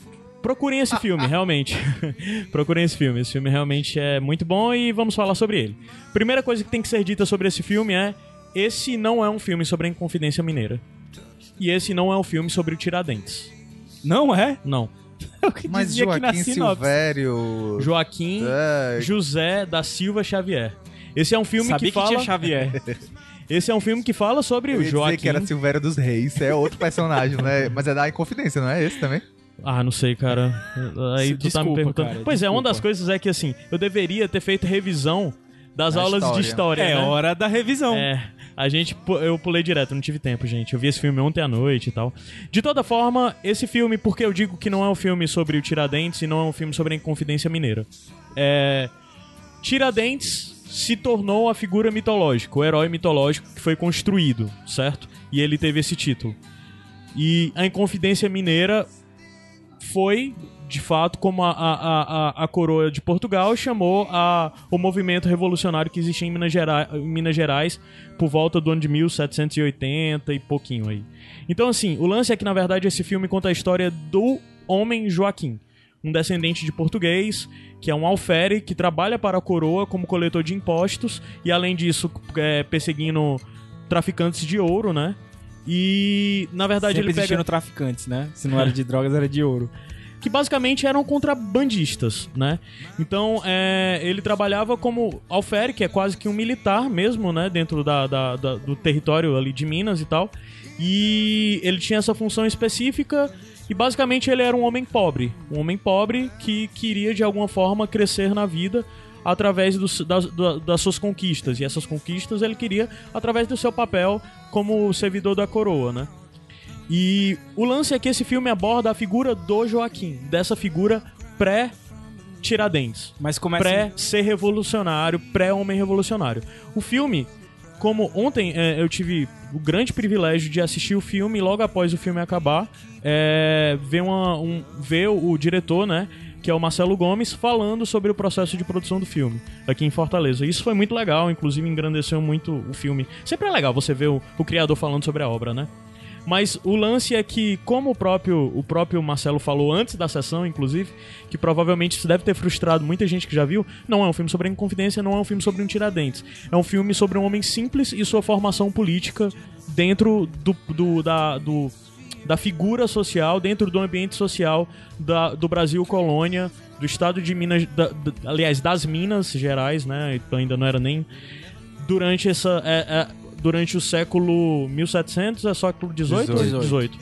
procurem esse filme, realmente. procurem esse filme. Esse filme realmente é muito bom e vamos falar sobre ele. Primeira coisa que tem que ser dita sobre esse filme é: esse não é um filme sobre a Inconfidência Mineira. E esse não é um filme sobre o Tiradentes. Não é? Não. Eu que Mas dizia aqui na Joaquim sinopse. Silvério. Joaquim É, José da Silva Xavier. Esse é um filme Sabia que que, fala. tinha Xavier. Esse é um filme que fala sobre eu o Joaquim. dizer que era Silvério dos Reis. É outro personagem, né? Mas é da Inconfidência, não é esse também? Ah, não sei, cara. Aí tu tá me Desculpa, perguntando. cara, pois é, uma desculpa. das coisas é que assim, eu deveria ter feito revisão das Da aulas de história. história. É né? hora da revisão. É. A gente, eu pulei direto, não tive tempo, gente. Eu vi esse filme ontem à noite e tal. De toda forma, esse filme, porque eu digo que não é um filme sobre o Tiradentes e não é um filme sobre a Inconfidência Mineira. É. Tiradentes se tornou a figura mitológica, o herói mitológico que foi construído, certo? E ele teve esse título. E a Inconfidência Mineira foi, de fato, como a, a, a, a coroa de Portugal chamou a, o movimento revolucionário que existia em Minas, Gerais, em Minas Gerais por volta do ano de 1780 e pouquinho aí. Então, assim, o lance é que, na verdade, esse filme conta a história do homem Joaquim, um descendente de português, que é um alfere que trabalha para a coroa como coletor de impostos e, além disso, é, perseguindo traficantes de ouro, né? E, na verdade, Sempre ele pega... traficantes, né? Se não era de drogas, era de ouro. que basicamente eram contrabandistas, né? Então, é, ele trabalhava como alfere, que é quase que um militar mesmo, né? Dentro da, da- da- do território ali de Minas e tal. E ele tinha essa função específica e basicamente ele era um homem pobre. Um homem pobre que queria de alguma forma crescer na vida através das, da- das suas conquistas. E essas conquistas ele queria através do seu papel como servidor da coroa, né? E o lance é que esse filme aborda a figura do Joaquim, dessa figura pré-Tiradentes, Mas começa. pré-ser revolucionário, pré-homem revolucionário. O filme, como ontem é, eu tive o grande privilégio de assistir o filme logo após o filme acabar, é, ver, uma, um, ver o diretor, né? Que é o Marcelo Gomes, falando sobre o processo de produção do filme aqui em Fortaleza. Isso foi muito legal, inclusive engrandeceu muito o filme. Sempre é legal você ver o, o criador falando sobre a obra, né? Mas o lance é que, como o próprio, o próprio Marcelo falou antes da sessão, inclusive, que provavelmente isso deve ter frustrado muita gente que já viu, não é um filme sobre a Inconfidência, não é um filme sobre um Tiradentes. É um filme sobre um homem simples e sua formação política dentro do, do, da, do, da figura social, dentro do ambiente social da, do Brasil colônia, do estado de Minas, da- da- aliás, das Minas Gerais, né? Ainda não era nem durante essa é, é, durante o século 1700 é século 18 ou 18. 18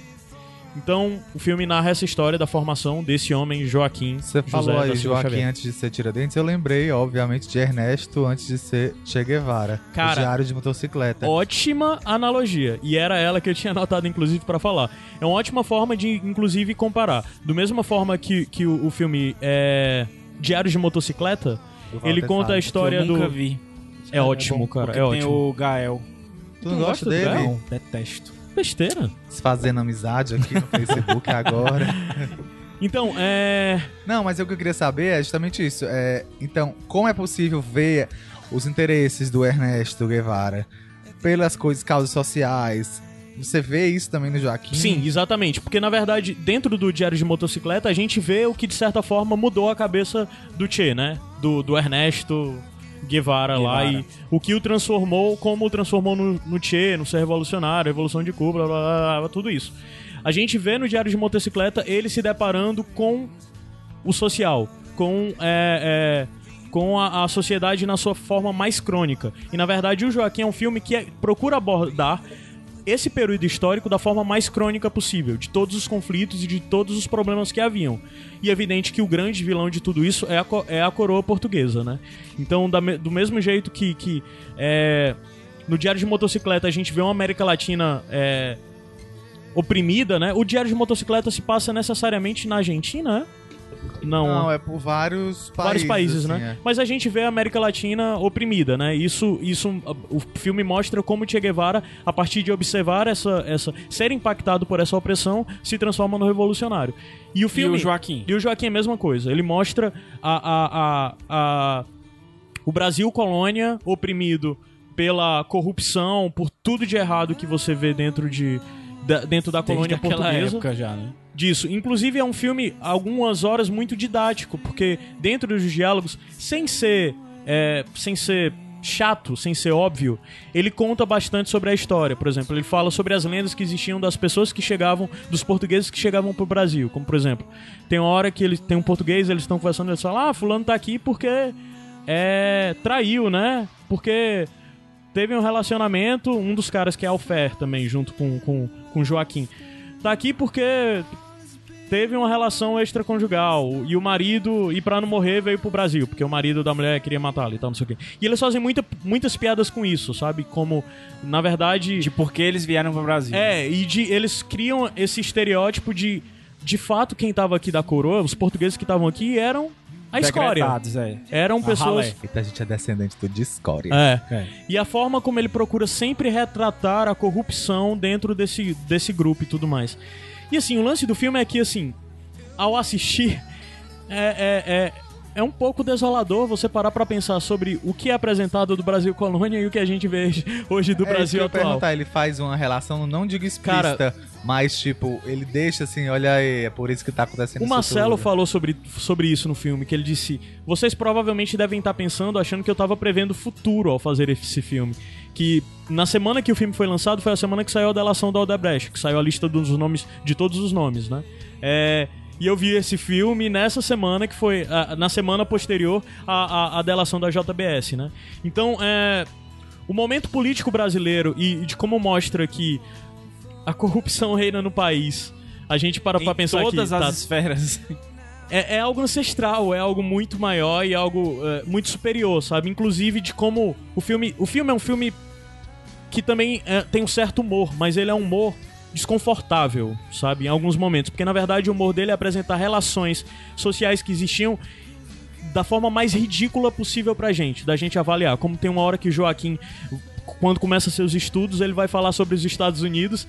então o filme narra essa história da formação desse homem Joaquim Você falou aí Joaquim Xavier. antes de ser Tiradentes, eu lembrei, obviamente, de Ernesto antes de ser Che Guevara. Cara, o diário de motocicleta. ótima analogia e era ela que eu tinha anotado inclusive pra falar é uma ótima forma de inclusive comparar do mesma forma que, que o, o filme é Diário de Motocicleta ele conta a história eu nunca do vi. é ótimo cara Porque é tem ótimo o Gael. Tu não Tu gosta dele? Não, detesto. Besteira Desfazendo amizade aqui no Facebook agora. então é Não, mas o que eu queria saber é justamente isso. É, então, como é possível ver os interesses do Ernesto Guevara pelas coisas, causas sociais? Você vê isso também no Joaquim? Sim, exatamente. Porque, na verdade, dentro do Diário de Motocicleta, a gente vê o que, de certa forma, mudou a cabeça do Che, né? Do, do Ernesto Guevara, lá. Guevara. E o que o transformou, como o transformou no, no Che, no ser revolucionário, Revolução de Cuba, blá, blá, blá, blá, tudo isso. A gente vê no Diário de Motocicleta ele se deparando com o social, com é, é, com a, a sociedade na sua forma mais crônica. E na verdade o Joaquim é um filme que é- procura abordar esse período histórico da forma mais crônica possível, de todos os conflitos e de todos os problemas que haviam. E é evidente que o grande vilão de tudo isso é a, é a coroa portuguesa, né? Então, da do mesmo jeito que, que é, no Diário de Motocicleta a gente vê uma América Latina é, oprimida, né? O Diário de Motocicleta se passa necessariamente na Argentina, né? Não, Não, é por vários países. vários países, assim, né? é. Mas a gente vê a América Latina oprimida, né? Isso, isso, o filme mostra como Che Guevara, a partir de observar essa, essa, ser impactado por essa opressão, se transforma no revolucionário. E o filme E o Joaquim? e o Joaquim é a mesma coisa. Ele mostra a, a, a, a- o Brasil colônia oprimido pela corrupção, por tudo de errado que você vê dentro de da- dentro da Desde colônia portuguesa época já, né? Disso. Inclusive é um filme, algumas horas, muito didático, porque dentro dos diálogos, sem ser, é, sem ser chato, sem ser óbvio, ele conta bastante sobre a história. Por exemplo, ele fala sobre as lendas que existiam das pessoas que chegavam, dos portugueses que chegavam pro Brasil. Como, por exemplo, tem uma hora que ele tem um português, eles estão conversando, eles falam, ah, fulano tá aqui porque é, traiu, né? Porque teve um relacionamento, um dos caras que é Alfer também, junto com, com, com Joaquim. Tá aqui porque teve uma relação extraconjugal e o marido, e pra não morrer, veio pro Brasil, porque o marido da mulher queria matá-lo e tal, não sei o quê. E eles fazem muita, muitas piadas com isso, sabe? Como, na verdade. De por que eles vieram pro Brasil. É, e de, eles criam esse estereótipo de. De fato, quem tava aqui da coroa, os portugueses que estavam aqui eram a escória. É. Eram pessoas. Eita, a gente é descendente do de escória. É. É. E a forma como ele procura sempre retratar a corrupção dentro desse, desse grupo e tudo mais. E assim, o lance do filme é que, assim, ao assistir, é, é, é, é um pouco desolador você parar pra pensar sobre o que é apresentado do Brasil colônia e o que a gente vê hoje do É, Brasil eu atual. perguntar, ele faz uma relação, não digo explícita, mas tipo, ele deixa assim, olha aí, é por isso que tá acontecendo O Marcelo tudo. falou sobre, sobre isso no filme, que ele disse: Vocês provavelmente devem estar pensando, achando que eu tava prevendo o futuro ao fazer esse filme. Que na semana que o filme foi lançado foi a semana que saiu a delação da Odebrecht, que saiu a lista dos nomes, de todos os nomes, né? É, e eu vi esse filme nessa semana, que foi ah, na semana posterior à, à, à delação da JBS, né? Então, é, o momento político brasileiro e de como mostra que a corrupção reina no país. A gente para pra Em pensar todas que as tá- esferas. é, é algo ancestral, é algo muito maior e algo é, muito superior, sabe? Inclusive de como o filme. O filme é um filme que também é, tem um certo humor, mas ele é um humor desconfortável, sabe? Em alguns momentos. Porque na verdade o humor dele é apresentar relações sociais que existiam da forma mais ridícula possível pra gente, da gente avaliar. Como tem uma hora que Joaquim, quando começa seus estudos, ele vai falar sobre os Estados Unidos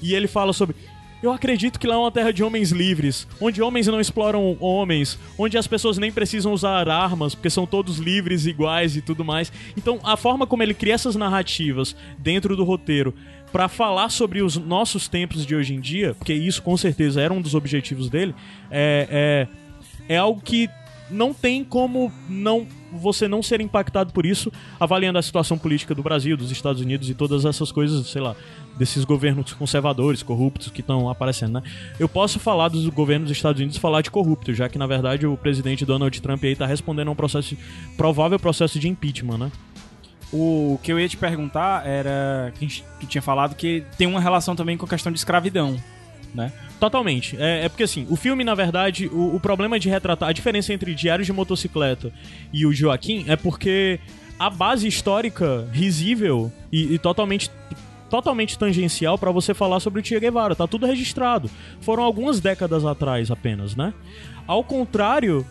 e ele fala sobre. Eu acredito que lá é uma terra de homens livres, onde homens não exploram homens, onde as pessoas nem precisam usar armas, porque são todos livres, iguais e tudo mais. Então, a forma como ele cria essas narrativas dentro do roteiro pra falar sobre os nossos tempos de hoje em dia, porque isso com certeza era um dos objetivos dele, é, é, é algo que não tem como não você não ser impactado por isso, avaliando a situação política do Brasil, dos Estados Unidos e todas essas coisas, sei lá, desses governos conservadores, corruptos que estão aparecendo, né? Eu posso falar dos governos dos Estados Unidos falar de corrupto, já que na verdade o presidente Donald Trump aí tá respondendo a um processo provável processo de impeachment, né? O que eu ia te perguntar era. Que tu tinha falado que tem uma relação também com a questão de escravidão, né? Totalmente. É, é porque assim, o filme, na verdade, o, o problema de retratar. A diferença entre Diários de Motocicleta e o Joaquim é porque a base histórica risível e, e totalmente. Totalmente tangencial pra você falar sobre o Che Guevara, tá tudo registrado. Foram algumas décadas atrás apenas, né? Ao contrário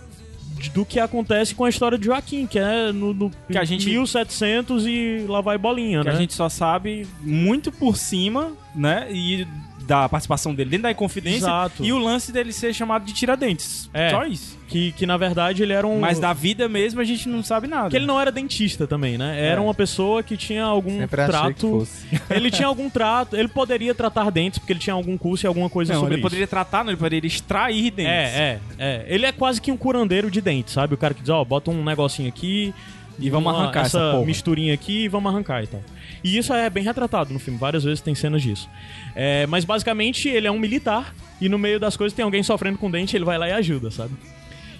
do que acontece com a história de Joaquim, que é no, no Que a gente- 1700 e lá vai bolinha, Que né? a gente só sabe muito por cima, né? E da participação dele dentro da Inconfidência. Exato. E o lance dele ser chamado de Tiradentes. É. Só isso. que, que na verdade ele era um. Mas da vida mesmo a gente não sabe nada. Que ele não era dentista também, né? Era É. uma pessoa que tinha algum Sempre achei que trato. fosse. Ele tinha algum trato. Ele poderia tratar dentes, porque ele tinha algum curso e alguma coisa Não, sobre ele isso. poderia tratar, não, ele poderia extrair dentes. É, é, é. Ele é quase que um curandeiro de dentes, sabe? O cara que diz, ó, bota um negocinho aqui. E vamos uma- arrancar essa porra. misturinha aqui e vamos arrancar e tal. E isso é bem retratado no filme, várias vezes tem cenas disso. É, mas basicamente ele é um militar e no meio das coisas tem alguém sofrendo com dente, ele vai lá e ajuda, sabe?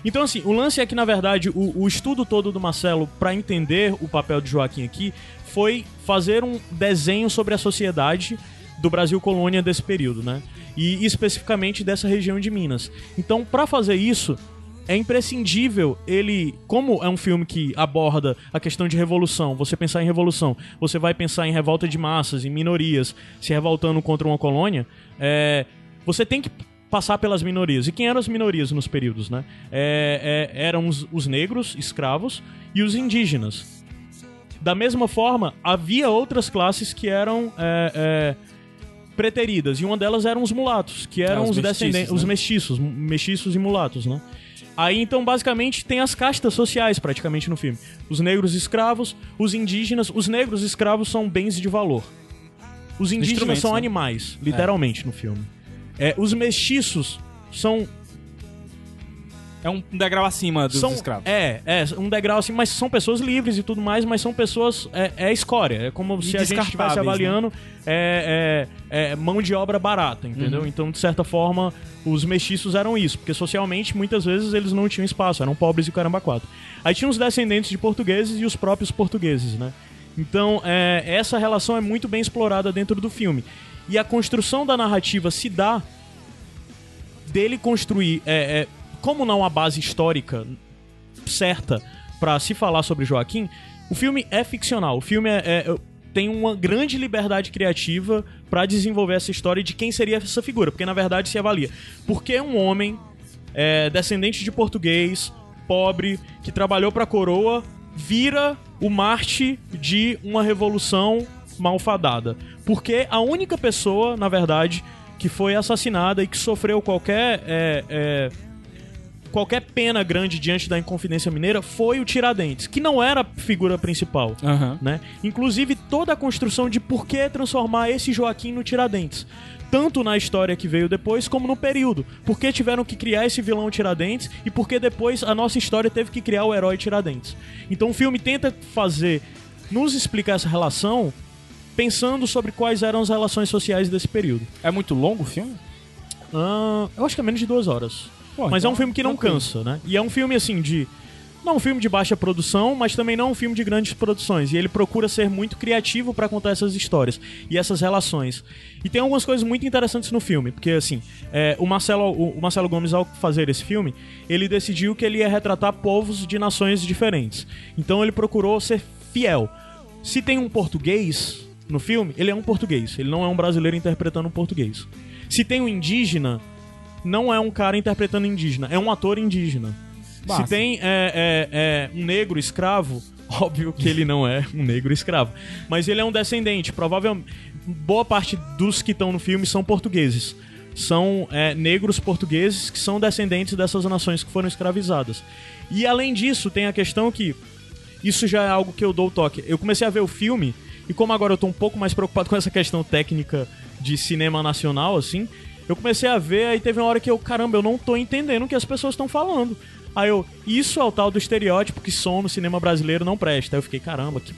Então, assim, o lance é que, na verdade, o, o estudo todo do Marcelo pra entender o papel de Joaquim aqui foi fazer um desenho sobre a sociedade do Brasil colônia desse período, né? E especificamente dessa região de Minas. Então, pra fazer isso, é imprescindível ele, como é um filme que aborda a questão de revolução, você pensar em revolução, você vai pensar em revolta de massas, em minorias se revoltando contra uma colônia, é, você tem que passar pelas minorias. E quem eram as minorias nos períodos, né? É, é, eram os, os negros, escravos, e os indígenas. Da mesma forma, havia outras classes que eram é, é, preteridas, e uma delas eram os mulatos, que eram os os, mestiços, descendentes, né? os mestiços, mestiços e mulatos, né? Aí então basicamente tem as castas sociais praticamente no filme. Os negros escravos, os indígenas, os negros escravos são bens de valor. Os indígenas são né? animais, literalmente no filme. É, os mestiços são É um degrau acima dos são escravos. é, é um degrau assim, mas são pessoas livres e tudo mais, mas são pessoas é, é escória, é como se a gente estivesse né? avaliando é, é, é mão de obra barata, entendeu? Uhum. Então, de certa forma, os mestiços eram isso, porque socialmente muitas vezes eles não tinham espaço, eram pobres e caramba quatro. Aí tinha os descendentes de portugueses e os próprios portugueses, né? Então, é, essa relação é muito bem explorada dentro do filme. E a construção da narrativa se dá dele construir, é, é, como não a base histórica certa pra se falar sobre Joaquim, o filme é ficcional. O filme é- é- tem uma grande liberdade criativa pra desenvolver essa história de quem seria essa figura, porque na verdade se avalia por que um homem é, descendente de português, pobre, que trabalhou pra coroa, vira o Marte de uma revolução malfadada. Porque a única pessoa, na verdade, que foi assassinada e que sofreu qualquer. é, é, qualquer pena grande diante da Inconfidência Mineira foi o Tiradentes, que não era a figura principal. Aham. Né? Inclusive toda a construção de por que transformar esse Joaquim no Tiradentes. Tanto na história que veio depois, como no período. Por que tiveram que criar esse vilão Tiradentes e por que depois a nossa história teve que criar o herói Tiradentes. Então o filme tenta fazer, nos explicar essa relação, pensando sobre quais eram as relações sociais desse período. É muito longo o filme? Ah, eu acho que é menos de duas horas. Pô, mas é então, um filme que não tranquilo. cansa, né? E é um filme assim de. Não um filme de baixa produção, mas também não um filme de grandes produções. E ele procura ser muito criativo pra contar essas histórias e essas relações. E tem algumas coisas muito interessantes no filme, porque assim, é, o, Marcelo, o, o Marcelo Gomes, ao fazer esse filme, ele decidiu que ele ia retratar povos de nações diferentes. Então ele procurou ser fiel. Se tem um português no filme, ele é um português. Ele não é um brasileiro interpretando um português. Se tem um indígena, não é um cara interpretando indígena, é um ator indígena. Massa. Se tem é, é, é, um negro escravo, óbvio que ele não é um negro escravo, mas ele é um descendente. Provavelmente, boa parte dos que estão no filme são portugueses. São é, negros portugueses que são descendentes dessas nações que foram escravizadas. E além disso, tem a questão que isso já é algo que eu dou o toque. Eu comecei a ver o filme e como agora eu tô um pouco mais preocupado com essa questão técnica de cinema nacional, assim, eu comecei a ver, aí teve uma hora que eu, caramba, eu não tô entendendo o que as pessoas estão falando. Aí eu, isso é o tal do estereótipo que som no cinema brasileiro não presta. Aí eu fiquei, caramba, que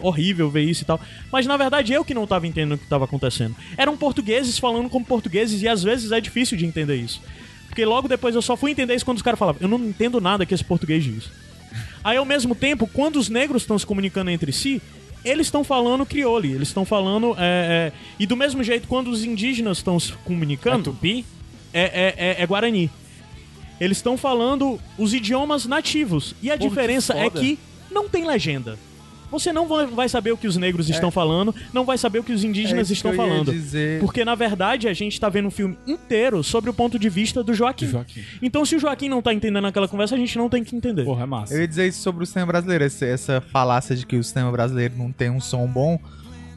horrível ver isso e tal. Mas na verdade eu que não tava entendendo o que tava acontecendo. Eram portugueses falando como portugueses e às vezes é difícil de entender isso. Porque logo depois eu só fui entender isso quando os caras falavam, eu não entendo nada que esse português diz. Aí ao mesmo tempo, quando os negros estão se comunicando entre si, eles estão falando crioulo, eles estão falando. é, é, e do mesmo jeito, quando os indígenas estão se É comunicando, tupi? é, é, é- é Guarani. Eles estão falando os idiomas nativos. E a Porra, diferença que é que não tem legenda. Você não vai, saber o que os negros estão falando, não vai saber o que os indígenas É isso estão que eu ia falando. dizer. Porque, na verdade, a gente tá vendo um filme inteiro sobre o ponto de vista do Joaquim. Joaquim. Então, se o Joaquim não tá entendendo aquela conversa, a gente não tem que entender. Porra, é massa. Eu ia dizer isso sobre o cinema brasileiro, essa falácia de que o cinema brasileiro não tem um som bom.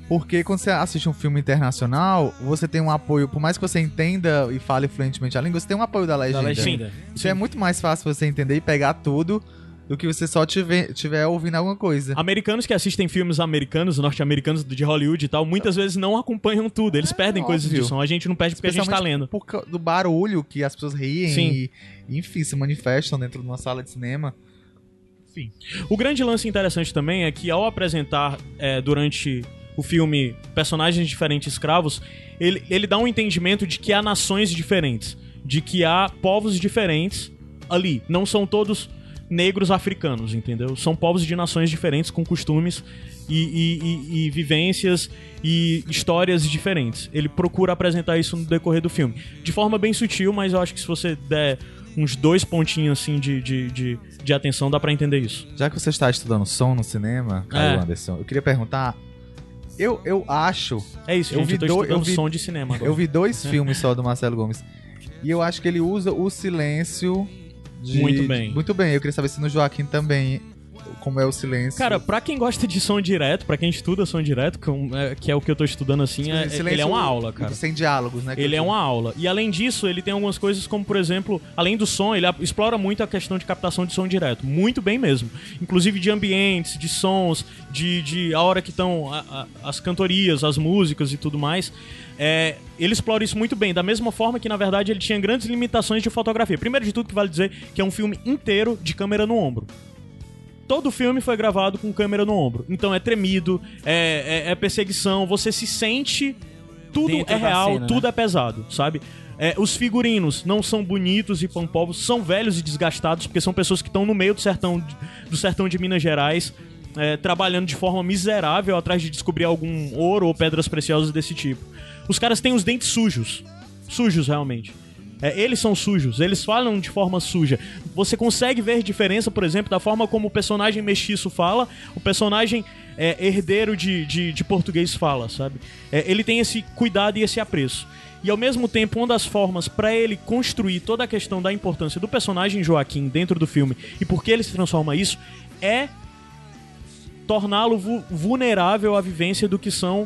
Porque quando você assiste um filme internacional, você tem um apoio, por mais que você entenda e fale fluentemente a língua, você tem um apoio da Da legenda. legenda. Isso é muito mais fácil você entender e pegar tudo do que você só tiver, tiver ouvindo alguma coisa. Americanos que assistem filmes americanos, norte-americanos de Hollywood e tal, muitas vezes não acompanham tudo. Eles perdem coisas de óbvio. som. A gente não perde porque a gente tá lendo. Por causa do barulho que as pessoas riem Sim. e, enfim, se manifestam dentro de uma sala de cinema. O grande lance interessante também é que ao apresentar é, durante o filme personagens diferentes escravos, ele, ele dá um entendimento de que há nações diferentes, de que há povos diferentes ali. Não são todos negros africanos, entendeu? São povos de nações diferentes, com costumes e, e- e- e vivências e histórias diferentes. Ele procura apresentar isso no decorrer do filme. De forma bem sutil, mas eu acho que se você der uns dois pontinhos assim de, de, de, de atenção, dá pra entender isso. Já que você está estudando som no cinema, Caio É. Anderson, eu queria perguntar. Eu, eu acho. É isso, Eu gente. vi Eu tô do- estudando eu vi- som de cinema agora. Eu vi dois filmes só do Marcelo Gomes. E eu acho que ele usa o silêncio. De- Muito bem. de- muito bem. Eu queria saber se no Joaquim também. Como é o silêncio. Cara, pra quem gosta de som direto, pra quem estuda som direto, que é- que é o que eu tô estudando assim, é- Silêncio ele é uma aula, cara. Sem diálogos, né? Ele é digo. uma aula. E além disso, ele tem algumas coisas como, por exemplo, além do som, ele explora muito a questão de captação de som direto. Muito bem mesmo. Inclusive de ambientes, de sons, de, de a hora que estão as cantorias, as músicas e tudo mais. É, ele explora isso muito bem, da mesma forma que, na verdade, ele tinha grandes limitações de fotografia. Primeiro de tudo, que vale dizer que é um filme inteiro de câmera no ombro. Todo o filme foi gravado com câmera no ombro. Então é tremido, é, é- é perseguição, você se sente. Tudo Dentro é real, cena, tudo né? é pesado, sabe? É, os figurinos não são bonitos e pampovos, são velhos e desgastados, porque são pessoas que estão no meio do sertão, de- do sertão de Minas Gerais, é, trabalhando de forma miserável atrás de descobrir algum ouro ou pedras preciosas desse tipo. Os caras têm os dentes sujos. Sujos, realmente. É, eles são sujos, eles falam de forma suja. Você consegue ver diferença, por exemplo, da forma como o personagem mestiço fala, o personagem é, herdeiro de, de, de, português fala, sabe? É, ele tem esse cuidado e esse apreço. E ao mesmo tempo, uma das formas para ele construir toda a questão da importância do personagem Joaquim dentro do filme e por que ele se transforma isso é torná-lo vulnerável à vivência do que são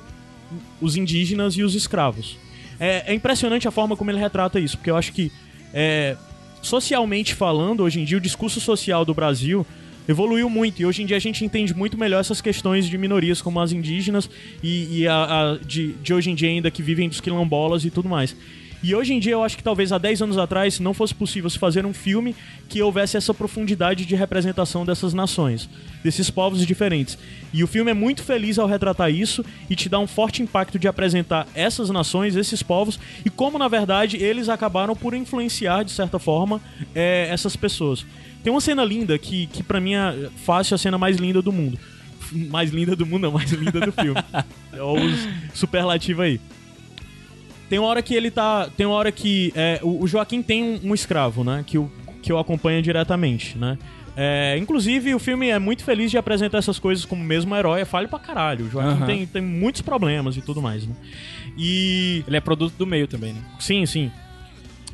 os indígenas e os escravos. É, é, impressionante a forma como ele retrata isso, porque eu acho que, é, socialmente falando, hoje em dia, o discurso social do Brasil evoluiu muito e hoje em dia a gente entende muito melhor essas questões de minorias como as indígenas e, e a, a de, de hoje em dia ainda que vivem dos quilombolas e tudo mais. E hoje em dia eu acho que talvez há 10 anos atrás não fosse possível se fazer um filme que houvesse essa profundidade de representação dessas nações, desses povos diferentes. E o filme é muito feliz ao retratar isso e te dá um forte impacto de apresentar essas nações, esses povos e como na verdade eles acabaram por influenciar de certa forma é, essas pessoas. Tem uma cena linda que, que para mim é fácil a cena mais linda do mundo. Mais linda do mundo, não, mais linda do filme. É o superlativo aí. Tem uma hora que ele tá. Tem uma hora que. É, o, o, Joaquim tem um, um, escravo, né? Que o, que o acompanha diretamente, né? É, inclusive, o filme é muito feliz de apresentar essas coisas como mesmo herói. É falho pra caralho. O Joaquim uhum. tem, tem muitos problemas e tudo mais, né? E. Ele é produto do meio também, né? Sim, sim.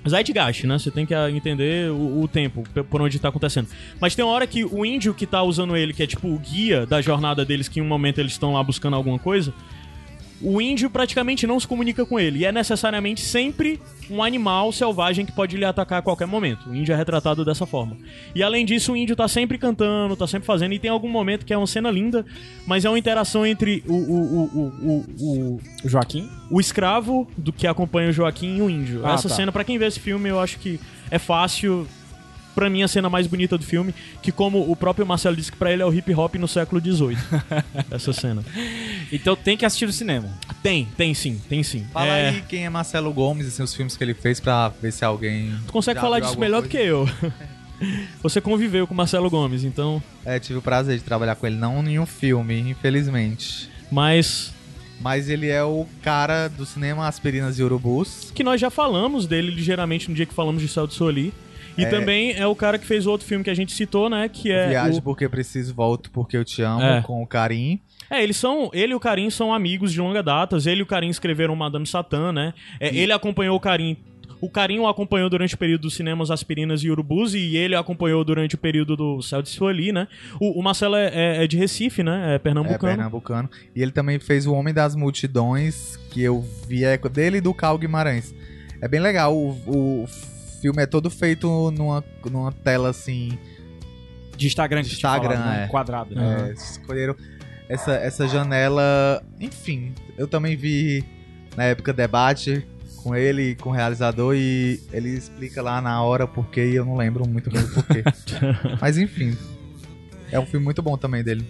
Zeitgeist, né? Você tem que entender o, o, tempo, por onde tá acontecendo. Mas tem uma hora que o índio que tá usando ele, que é tipo o guia da jornada deles, que em um momento eles estão lá buscando alguma coisa, o índio praticamente não se comunica com ele. E é necessariamente sempre um animal selvagem que pode lhe atacar a qualquer momento. O índio é retratado dessa forma. E além disso, o índio tá sempre cantando, tá sempre fazendo. E tem algum momento que é uma cena linda, mas é uma interação entre o, o, o, o, o Joaquim? O escravo do que acompanha o Joaquim e o índio. Ah, Essa tá. cena, para quem vê esse filme, eu acho que é fácil pra mim, a cena mais bonita do filme, que como o próprio Marcelo disse que pra ele é o hip hop no século XVIII. essa cena. Então tem que assistir no cinema. Tem, tem sim, tem sim. Fala é... aí quem é Marcelo Gomes e assim, os filmes que ele fez pra ver se alguém. Tu consegue falar disso melhor coisa? do que eu. Você conviveu com Marcelo Gomes, então. É, tive o prazer de trabalhar com ele, não em um filme, infelizmente. Mas mas ele é o cara do cinema Aspirinas e Urubus. Que nós já falamos dele ligeiramente no dia que falamos de Céu de Soli. E é... também é o cara que fez o outro filme que a gente citou, né? Que é. Viagem o... porque preciso, volto porque eu te amo, é. com o Karim. É, eles são. Ele e o Karim são amigos de longa data. Ele e o Karim escreveram Madame Satã, né? É, Ele acompanhou o Karim o Karim o acompanhou durante o período dos cinemas Aspirinas e Urubus e ele acompanhou durante o período do Céu de Sueli, né? O, o Marcelo é, é, é, de Recife, né? É pernambucano. É pernambucano. E ele também fez O Homem das Multidões, que eu vi é dele e do Cal Guimarães. É bem legal. O, o filme é todo feito numa, numa tela assim. De Instagram, de Instagram, fala, né? é. Quadrado, né? É, escolheram essa, essa janela. Enfim, eu também vi na época debate com ele, com o realizador, e ele explica lá na hora porque e eu não lembro muito bem o porquê. Mas enfim. É um filme muito bom também dele.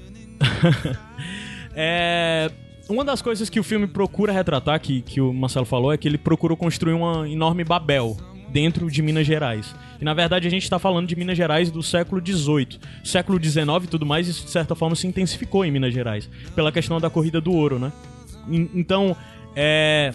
é, uma das coisas que o filme procura retratar, que, que o Marcelo falou, é que ele procura construir uma enorme Babel dentro de Minas Gerais. E na verdade a gente está falando de Minas Gerais do século XVIII. Século XIX e tudo mais, isso de certa forma se intensificou em Minas Gerais, pela questão da corrida do ouro, né? Então, é,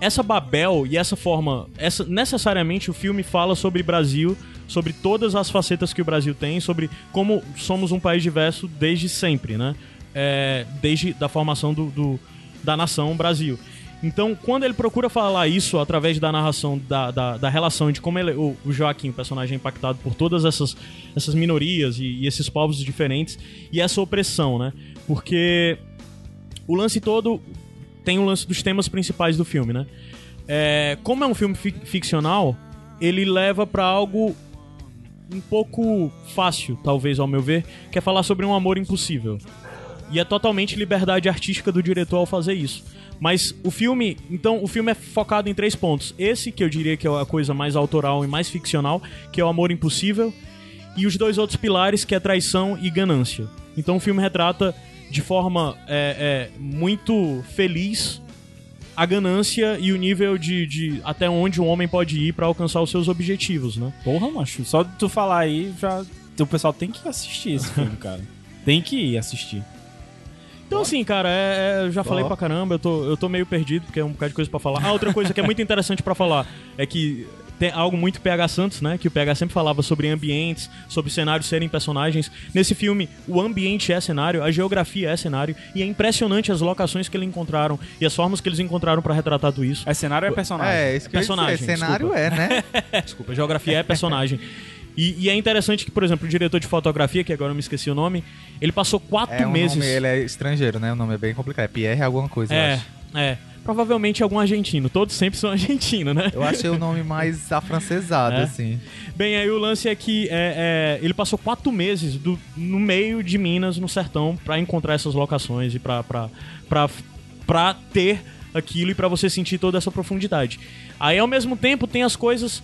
essa Babel e essa forma, essa, necessariamente o filme fala sobre Brasil, sobre todas as facetas que o Brasil tem, sobre como somos um país diverso desde sempre, né? É, desde da formação do, do, da nação Brasil. Então, quando ele procura falar isso através da narração da, da, da relação de como ele, o, o, Joaquim, o personagem, é impactado por todas essas, essas minorias e, e, esses povos diferentes e essa opressão, né? Porque o lance todo tem o lance dos temas principais do filme, né? É, como é um filme ficcional, ele leva para algo um pouco fácil, talvez, ao meu ver, que é falar sobre um amor impossível. E é totalmente liberdade artística do diretor ao fazer isso. Mas o filme, então, o filme é focado em três pontos. Esse, que eu diria que é a coisa mais autoral e mais ficcional, que é o amor impossível, e os dois outros pilares, que é traição e ganância. Então o filme retrata de forma é, é, muito feliz a ganância e o nível de, de até onde um homem pode ir para alcançar os seus objetivos, né? Porra, macho, só de tu falar aí, já o pessoal tem que assistir esse filme, cara. tem que ir assistir. Então, assim, cara, é, é, eu já falei pra caramba, eu tô, eu tô meio perdido, porque é um bocado de coisa pra falar. Ah, outra coisa que é muito interessante pra falar é que tem algo muito PH Santos, né? Que o PH sempre falava sobre ambientes, sobre cenários serem personagens. Nesse filme, o ambiente é cenário, a geografia é cenário, e é impressionante as locações que eles encontraram e as formas que eles encontraram para retratar tudo isso. É cenário ou é personagem? É, isso que eu ia Personagem, dizer, cenário desculpa. é, né? Desculpa, geografia é personagem. E, e é interessante que, por exemplo, o diretor de fotografia, que agora eu me esqueci o nome, ele passou quatro É meses. nome, ele é estrangeiro, né? O nome é bem complicado. É Pierre alguma coisa, eu É, acho. é. Provavelmente algum argentino. Todos sempre são argentinos, né? Eu achei o nome mais afrancesado, É. assim. Bem, aí o lance é que é, é, ele passou quatro meses do- no meio de Minas, no sertão, pra encontrar essas locações e pra, pra, pra, pra ter aquilo e pra você sentir toda essa profundidade. Aí, ao mesmo tempo, tem as coisas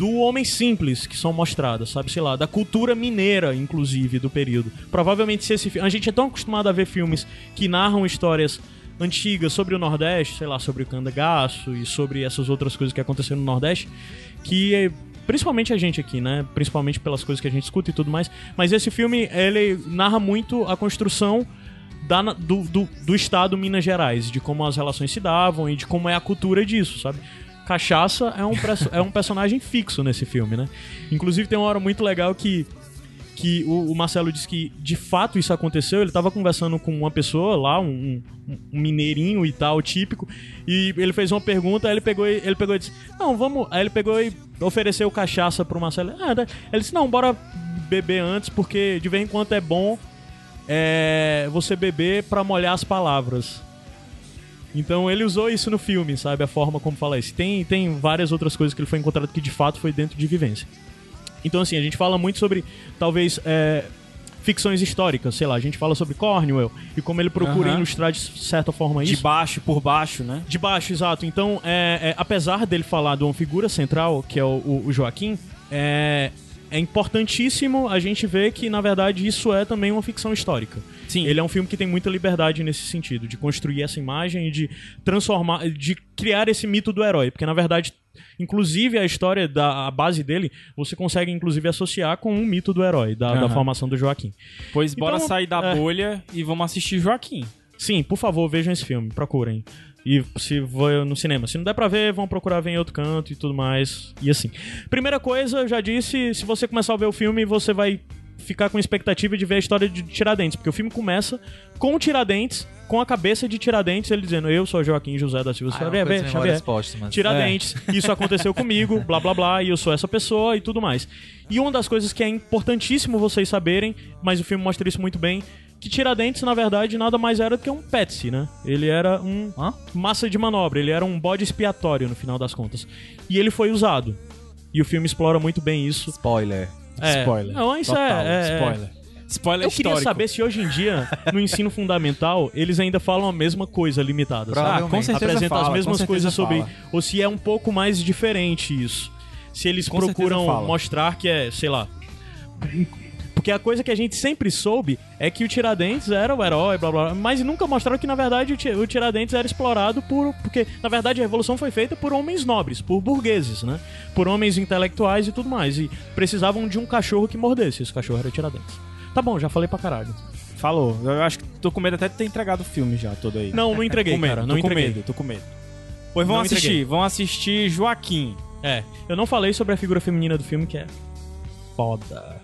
do homem simples que são mostradas, sabe? Sei lá, da cultura mineira, inclusive, do período. Provavelmente, se esse A gente é tão acostumado a ver filmes que narram histórias antigas sobre o Nordeste, sei lá, sobre o Candagaço e sobre essas outras coisas que aconteceram no Nordeste, que eh, principalmente a gente aqui, né? Principalmente pelas coisas que a gente escuta e tudo mais. Mas esse filme, ele narra muito a construção da, do, do, do estado Minas Gerais, de como as relações se davam e de como é a cultura disso, sabe? Cachaça é um, é um personagem fixo nesse filme, né? Inclusive tem uma hora muito legal que que o, Marcelo disse que de fato isso aconteceu. Ele tava conversando com uma pessoa lá, um, um- mineirinho e tal, típico, e ele fez uma pergunta, aí ele pegou e, ele pegou e disse: Não, vamos. Aí ele pegou e ofereceu cachaça pro Marcelo. Ah, tá. ele disse: Não, bora beber antes, porque de vez em quando é bom é, você beber pra molhar as palavras. Então ele usou isso no filme, sabe? A forma como fala isso. Tem, tem várias outras coisas que ele foi encontrado que de fato foi dentro de vivência. Então, assim, a gente fala muito sobre, talvez, é, ficções históricas, sei lá, a gente fala sobre Cornwell e como ele procura ilustrar de certa forma De isso. baixo por baixo, né? De baixo, exato. Então, é, é, apesar dele falar de uma figura central, que é o, o- o Joaquim, é, é importantíssimo a gente ver que, na verdade, isso é também uma ficção histórica. Sim. Ele é um filme que tem muita liberdade nesse sentido, de construir essa imagem e de transformar, de criar esse mito do herói, porque na verdade, inclusive a história da a base dele, você consegue inclusive associar com um mito do herói, da, da Aham. formação do Joaquim. Pois bora Então, sair da é. bolha e vamos assistir Joaquim. Sim, por favor, vejam esse filme, procurem. E se for no cinema, se não der pra ver, vão procurar ver em outro canto e tudo mais. E assim. Primeira coisa, eu já disse, se você começar a ver o filme, você vai ficar com expectativa de ver a história de Tiradentes, porque o filme começa com o Tiradentes, com a cabeça de Tiradentes, ele dizendo: Eu sou Joaquim José da Silva Ah, é Xavier, Xavier, póstumas. Tiradentes, isso aconteceu comigo, blá blá blá, e eu sou essa pessoa e tudo mais. E uma das coisas que é importantíssimo vocês saberem, mas o filme mostra isso muito bem, que Tiradentes, na verdade, nada mais era do que um Petsy, né? Ele era um Hã? massa de manobra, ele era um bode expiatório no final das contas. E ele foi usado. E o filme explora muito bem isso. Spoiler. É, Spoiler. Não, isso Total, é, é- é- spoiler. Spoiler Eu queria histórico. saber se hoje em dia, no ensino fundamental, eles ainda falam a mesma coisa limitada. Ah, com certeza apresenta fala, as mesmas coisas sobre. fala. Ou se é um pouco mais diferente isso. Se eles Com procuram mostrar que é, sei lá. Porque a coisa que a gente sempre soube é que o Tiradentes era o herói, blá blá, blá mas nunca mostraram que na verdade o Ti- o Tiradentes era explorado por. Porque na verdade a revolução foi feita por homens nobres, por burgueses, né? Por homens intelectuais e tudo mais. E precisavam de um cachorro que mordesse. Esse cachorro era o Tiradentes. Tá bom, já falei pra caralho. Falou. Eu acho que tô com medo até de ter entregado o filme já, todo aí. Não, não entreguei, tô com medo, cara. tô Não com entreguei. medo, tô com medo. Pois vamos Não assistir, entreguei. vamos assistir Joaquim. É, eu não falei sobre a figura feminina do filme, que é foda.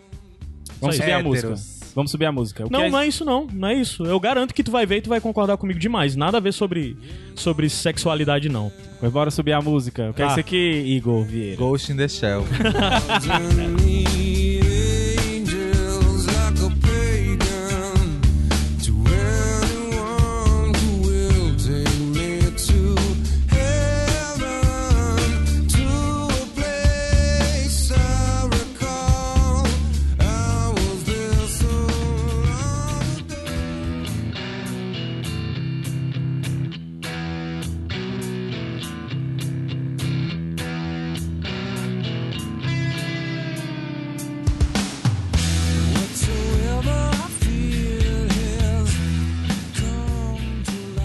Vamos subir a música. Vamos subir a música. O que Não, é- não é isso não, não é isso. Eu garanto que tu vai ver e tu vai concordar comigo demais. Nada a ver sobre, sobre sexualidade, não. Pois bora subir a música. O que é Tá. isso aqui, Igor Vieira? Ghost in the Shell.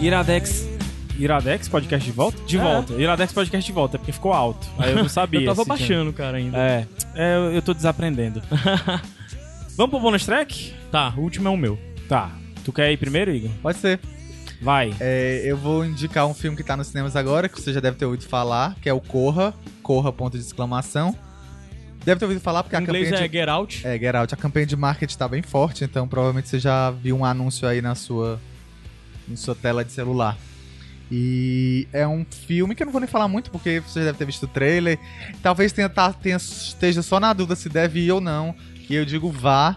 Iradex. Iradex podcast de volta? De É. volta. Iradex podcast de volta, é porque ficou alto. Aí eu não sabia. eu tava baixando, cara, ainda. É, é, eu, eu tô desaprendendo. Vamos pro bonus track? Tá, o último é o meu. Tá. Tu quer ir primeiro, Igor? Pode ser. Vai. É, eu vou indicar um filme que tá nos cinemas agora, que você já deve ter ouvido falar, que é o Corra. Corra, ponto de exclamação. Deve ter ouvido falar porque Em a inglês campanha é de... Get Out. É, Get Out. A campanha de marketing tá bem forte, então provavelmente você já viu um anúncio aí na sua, na sua tela de celular. E é um filme que eu não vou nem falar muito, porque você deve ter visto o trailer. Talvez tenha, tá- tenha- esteja só na dúvida se deve ir ou não. E eu digo vá.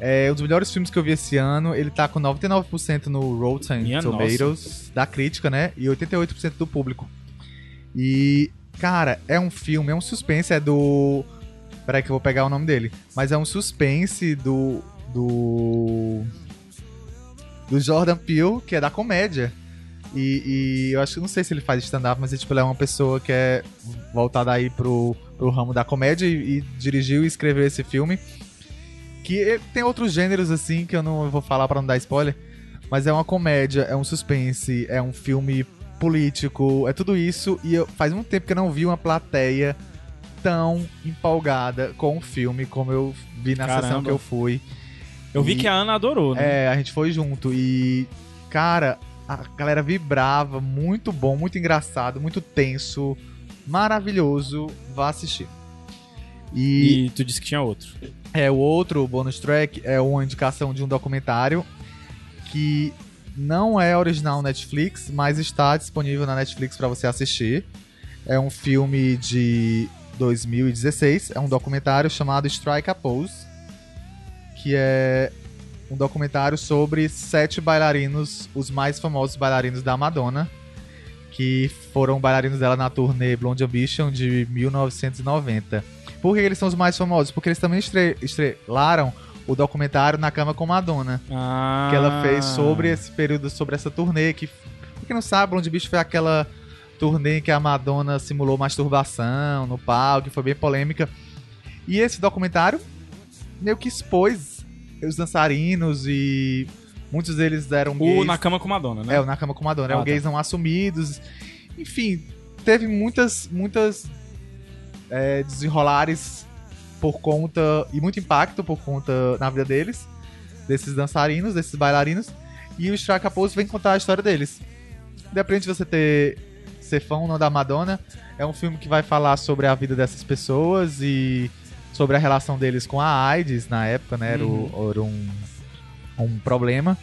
É um dos melhores filmes que eu vi esse ano. Ele tá com 99% no Rotten Minha Tomatoes da crítica, né? E 88% do público. E, cara, é um filme, é um suspense, é do. Peraí que eu vou pegar o nome dele. Mas é um suspense do. Do. Do Jordan Peele, que é da comédia. E, e eu acho que não sei se ele faz stand-up, mas ele, tipo, ele é uma pessoa que é voltada aí pro, pro ramo da comédia e, e dirigiu e escreveu esse filme. Que ele tem outros gêneros, assim, que eu não vou falar pra não dar spoiler. Mas é uma comédia, é um suspense, é um filme político, é tudo isso. E eu, faz muito tempo que eu não vi uma plateia tão empolgada com o filme como eu vi na sessão Caramba. que eu fui. Eu vi E- que a Ana adorou, né? É, a gente foi junto e, cara, a galera vibrava, muito bom, muito engraçado, muito tenso, maravilhoso. Vá assistir. E, E tu disse que tinha outro. é o outro bonus track é uma indicação de um documentário que não é original Netflix, mas está disponível na Netflix para você assistir. É um filme de 2016, é um documentário chamado Strike a Pose, que é um documentário sobre sete bailarinos, os mais famosos bailarinos da Madonna, que foram bailarinos dela na turnê Blonde Ambition de 1990. Por que eles são os mais famosos? Porque eles também estre estrelaram o documentário Na Cama com Madonna, Ah. que ela fez sobre esse período, sobre essa turnê, que, pra quem não sabe, Blonde Beach foi aquela turnê em que a Madonna simulou masturbação no palco, que foi bem polêmica. E esse documentário meio que expôs os dançarinos e muitos deles eram O gays. Na Cama com Madonna, né? É, o Na Cama com Madonna. Ah, eram tá. gays não assumidos. Enfim, teve muitas, muitas é, desenrolares por conta. e muito impacto por conta na vida deles, desses dançarinos, desses bailarinos. E o Strike a Pose vem contar a história deles. Independente de você ter ser fã ou não da Madonna, é um filme que vai falar sobre a vida dessas pessoas e sobre a relação deles com a AIDS na época, né? Era, o- era um, um problema.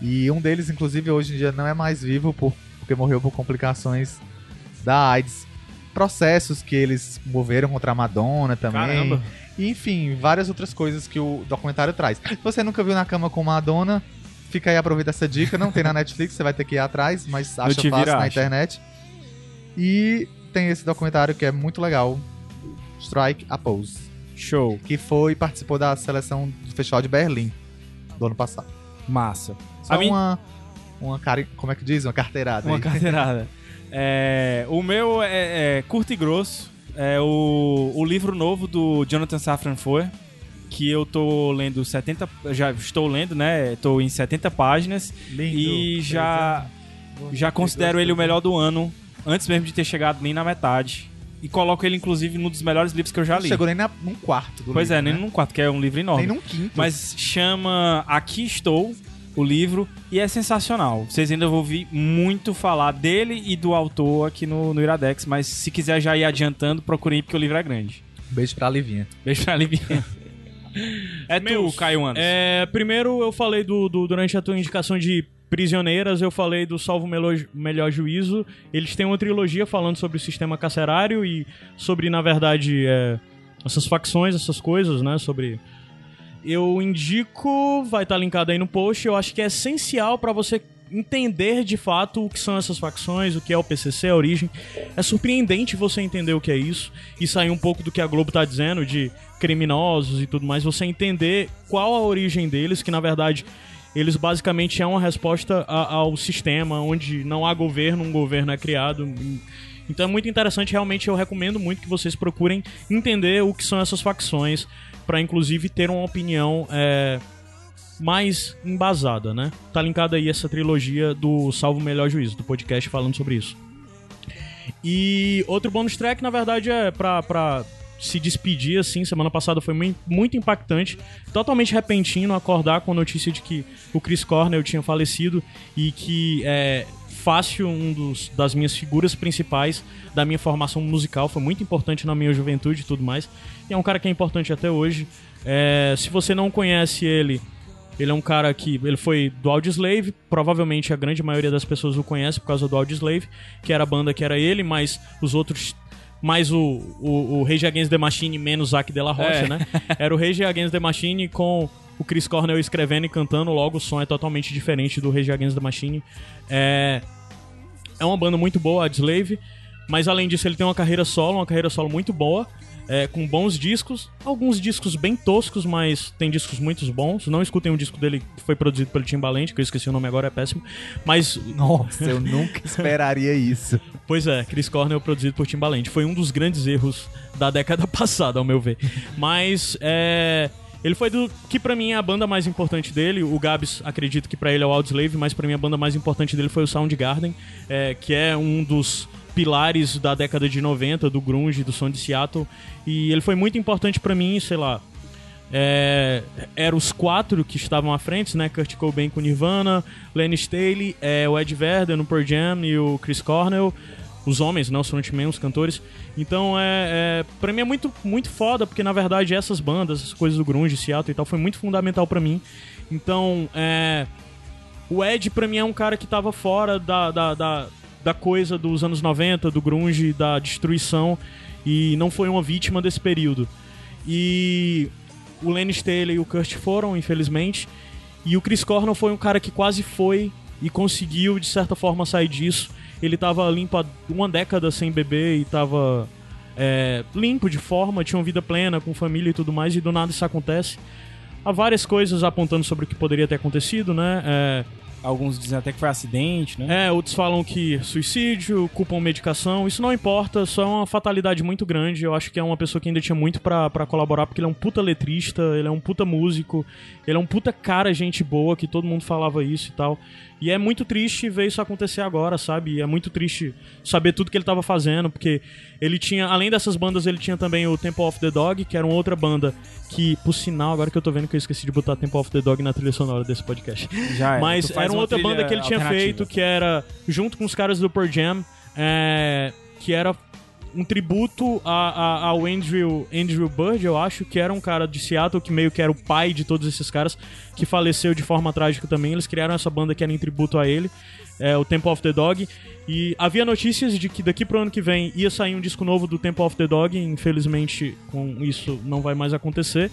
E um deles, inclusive, hoje em dia não é mais vivo por- porque morreu por complicações da AIDS. Processos que eles moveram contra a Madonna também. Caramba. E, enfim, várias outras coisas que o documentário traz. Se você nunca viu Na Cama com Madonna, fica aí, aproveita essa dica. Não tem na Netflix, você vai ter que ir atrás, mas acha fácil Vira na acha. internet. E tem esse documentário que é muito legal, Strike a Pose, Show. que foi participou da seleção do Festival de Berlim do ano passado. Massa. Só A uma, uma cari... como é que diz? Uma carteirada. Uma aí. carteirada. É, o meu é, é curto e grosso. É o, o livro novo do Jonathan Safran Foer, que eu tô lendo 70. Já estou lendo, né? Tô em 70 páginas. Lindo. E já, já considero ele o melhor do ano, antes mesmo de ter chegado nem na metade. E coloco ele, inclusive, num dos melhores livros que eu já Não li. chegou nem na, num quarto do Pois livro, é, nem né? num quarto, que é um livro enorme. Nem num quinto. Mas chama Aqui Estou, o livro, e é sensacional. Vocês ainda vão ouvir muito falar dele e do autor aqui no, no Iradex, mas se quiser já ir adiantando, procurem porque o livro é grande. Beijo pra Livinha. Beijo pra Livinha. É tu, Meus, Caio Anderson. É, primeiro eu falei do, do- durante a tua indicação de prisioneiras, eu falei do Salvo Melhor, Juízo. Eles têm uma trilogia falando sobre o sistema carcerário e sobre, na verdade, é, essas facções, essas coisas, né? Sobre. Eu indico, vai estar linkado aí no post. Eu acho que é essencial pra você entender de fato o que são essas facções, o que é o PCC, a origem. É surpreendente você entender o que é isso e sair um pouco do que a Globo tá dizendo de criminosos e tudo mais, você entender qual a origem deles, que na verdade eles basicamente é uma resposta a- ao sistema onde não há governo, um governo é criado. Então é muito interessante, realmente eu recomendo muito que vocês procurem entender o que são essas facções, para inclusive ter uma opinião é, mais embasada, né? Tá linkada aí essa trilogia do Salvo Melhor Juízo, do podcast falando sobre isso. E outro bônus track, na verdade, é pra, pra se despedir, assim. Semana passada foi mui- muito impactante. Totalmente repentino acordar com a notícia de que o Chris Cornell tinha falecido e que é, fácil um dos, das minhas figuras principais da minha formação musical. Foi muito importante na minha juventude e tudo mais. E é um cara que é importante até hoje. É, se você não conhece ele, ele é um cara que. Ele foi do Audioslave. Provavelmente a grande maioria das pessoas o conhece por causa do Audioslave, que era a banda que era ele, mas os outros. Mais o, o, o Rage Against the Machine menos Zack de la Rocha, É. né? Era o Rage Against the Machine com o Chris Cornell escrevendo e cantando, logo o som é totalmente diferente do Rage Against the Machine. É, é uma banda muito boa, a Slave, mas além disso ele tem uma carreira solo, uma carreira solo muito boa, é, com bons discos, alguns discos bem toscos, mas tem discos muito bons. Não escutem um disco dele que foi produzido pelo Timbaland, que eu esqueci o nome agora, é péssimo. Mas, Nossa, eu nunca esperaria isso. pois é, Chris Cornell produzido por Timbaland. Foi um dos grandes erros da década passada, ao meu ver. Mas, é... Ele foi do que pra mim é a banda mais importante dele. O Gabs acredito que pra ele é o Audioslave, mas pra mim a banda mais importante dele foi o Soundgarden, é, que é um dos pilares da década de 90 do grunge, do som de Seattle. E ele foi muito importante pra mim, sei lá. É, eram os quatro que estavam à frente, né? Kurt Cobain com Nirvana, Lenny Staley, é, o Ed Vedder no Pearl Jam e o Chris Cornell. Os homens, não os frontmen, os cantores. Então, é, é, pra mim é muito, muito foda, porque na verdade essas bandas, essas coisas do grunge, Seattle e tal, foi muito fundamental pra mim. Então, é, o Ed, pra mim, é um cara que tava fora da, da, da, da coisa dos anos 90, do grunge, da destruição, e não foi uma vítima desse período. E o Lenny Staley e o Kurt foram, infelizmente, e o Chris Cornell foi um cara que quase foi e conseguiu, de certa forma, sair disso. Ele tava limpo há uma década sem beber e tava é, limpo de forma, tinha uma vida plena, com família e tudo mais, e do nada isso acontece. Há várias coisas apontando sobre o que poderia ter acontecido, né? É, Alguns dizem até que foi acidente, né? é, outros falam que suicídio, culpam medicação, isso não importa, só é uma fatalidade muito grande. Eu acho que é uma pessoa que ainda tinha muito pra colaborar, porque ele é um puta letrista, ele é um puta músico, ele é um puta cara, gente boa, que todo mundo falava isso e tal. E é muito triste ver isso acontecer agora, sabe? E é muito triste saber tudo que ele tava fazendo, porque ele tinha, além dessas bandas, ele tinha também o Temple of the Dog, que era uma outra banda que, por sinal, agora que eu tô vendo que eu esqueci de botar Temple of the Dog na trilha sonora desse podcast. Já é. Mas era uma outra trilha banda que ele tinha feito, que era junto com os caras do Pearl Jam, é, que era um tributo a, a- ao Andrew, Andrew Bird, eu acho, que era um cara de Seattle, que meio que era o pai de todos esses caras, que faleceu de forma trágica também. Eles criaram essa banda que era em tributo a ele, é, o Temple of the Dog. E havia notícias de que daqui pro ano que vem ia sair um disco novo do Temple of the Dog, infelizmente com isso não vai mais acontecer.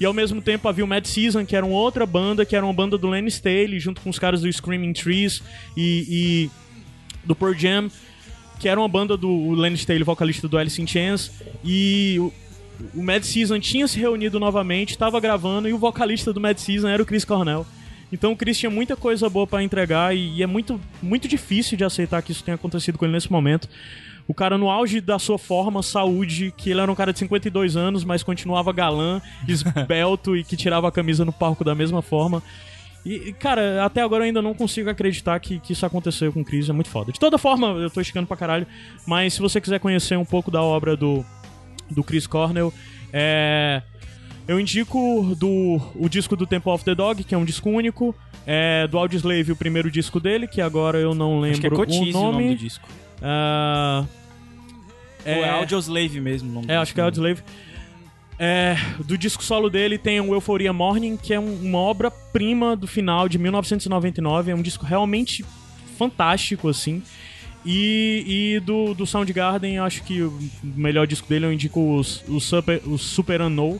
E ao mesmo tempo havia o Mad Season, que era uma outra banda, que era uma banda do Lenny Staley, junto com os caras do Screaming Trees e, e do Pearl Jam, que era uma banda do Lenny Staley, vocalista do Alice in Chains, e o, o Mad Season tinha se reunido novamente, estava gravando, e o vocalista do Mad Season era o Chris Cornell. Então o Chris tinha muita coisa boa pra entregar e, e é muito, muito difícil de aceitar que isso tenha acontecido com ele nesse momento. O cara no auge da sua forma, saúde, que ele era um cara de 52 anos, mas continuava galã, esbelto e que tirava a camisa no palco da mesma forma. E, cara, até agora eu ainda não consigo acreditar que, que isso aconteceu com o Chris, é muito foda. De toda forma, eu tô esticando pra caralho, mas se você quiser conhecer um pouco da obra do, do Chris Cornell, é. Eu indico do, o disco do Temple of the Dog, que é um disco único. É, do Audioslave, o primeiro disco dele, que agora eu não lembro Acho que é o Cotize o nome. nome do disco. Ah, Ou é Audioslave mesmo o nome é, do acho que é. Audioslave. É, do disco solo dele tem o Euphoria Morning, que é um- uma obra-prima do final de 1999. É um disco realmente fantástico, assim. E, e do, do Soundgarden, acho que o melhor disco dele eu indico os, o Super, o Super Unknown.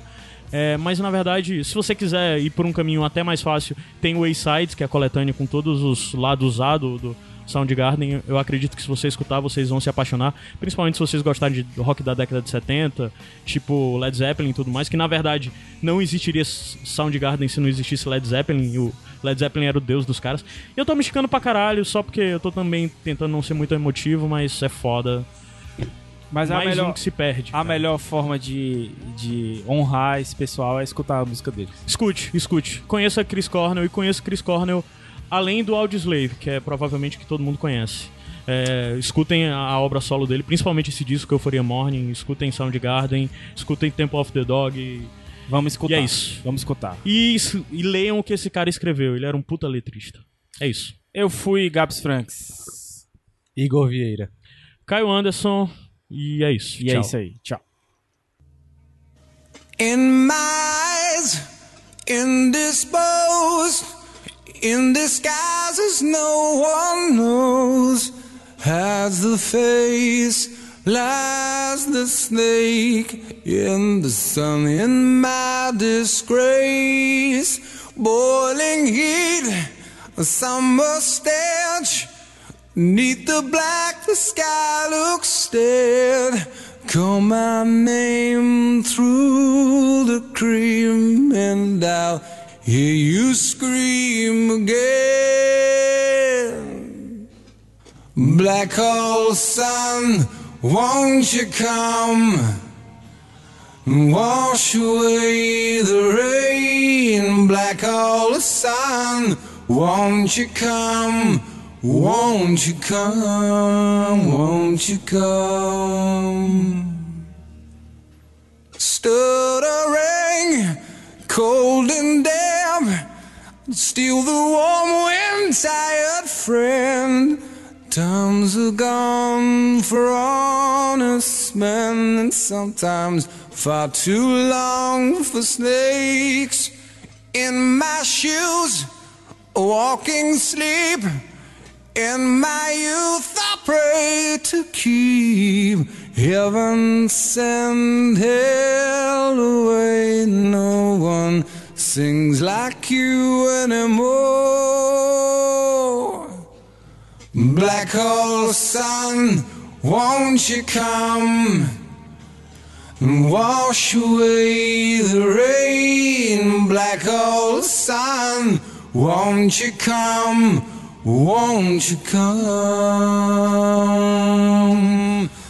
É, mas na verdade, se você quiser ir por um caminho até mais fácil, tem o A-Sides, que é a coletânea com todos os lados A do, do Soundgarden. Eu acredito que se você escutar, vocês vão se apaixonar. Principalmente se vocês gostarem de rock da década de 70, tipo Led Zeppelin e tudo mais. Que na verdade não existiria Soundgarden se não existisse Led Zeppelin. E o Led Zeppelin era o deus dos caras. E eu tô me esticando pra caralho, só porque eu tô também tentando não ser muito emotivo, mas é foda. Mas a mais melhor, um que se perde. a cara. melhor forma de, de honrar esse pessoal é escutar a música deles. Escute, escute. Conheça Chris Cornell e conheça Chris Cornell além do Audioslave, que é provavelmente que todo mundo conhece. É, escutem a, obra solo dele, principalmente esse disco que eu faria Morning, escutem Soundgarden, escutem Temple of the Dog e, Vamos escutar. e é isso. Vamos escutar. E, isso- e leiam o que esse cara escreveu, ele era um puta letrista. É isso. Eu fui Gabs Franks. Igor Vieira. Caio Anderson. E é isso. E é Tchau. isso aí. Tchau. In my eyes, indisposed, in disguises no one knows, has the face, lies the snake in the sun, in my disgrace, boiling heat, a summer stench. Neath the black, the sky looks dead. Call my name through the cream, and I'll hear you scream again. Black hole sun, won't you come? and Wash away the rain, black hole sun, won't you come? Won't you come? Won't you come? Stuttering, cold and damp, still the warm wind, tired friend. Times are gone for honest men, and sometimes far too long for snakes. In my shoes, walking sleep. In my youth, I pray to keep heaven send hell away. No one sings like you anymore. Black hole sun, won't you come and wash away the rain? Black hole sun, won't you come? Won't you come?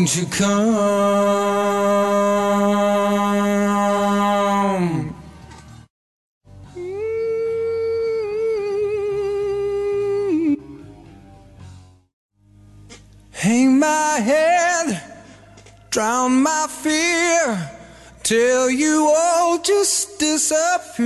Won't you come? Hang my head, drown my fear, till you all just disappear.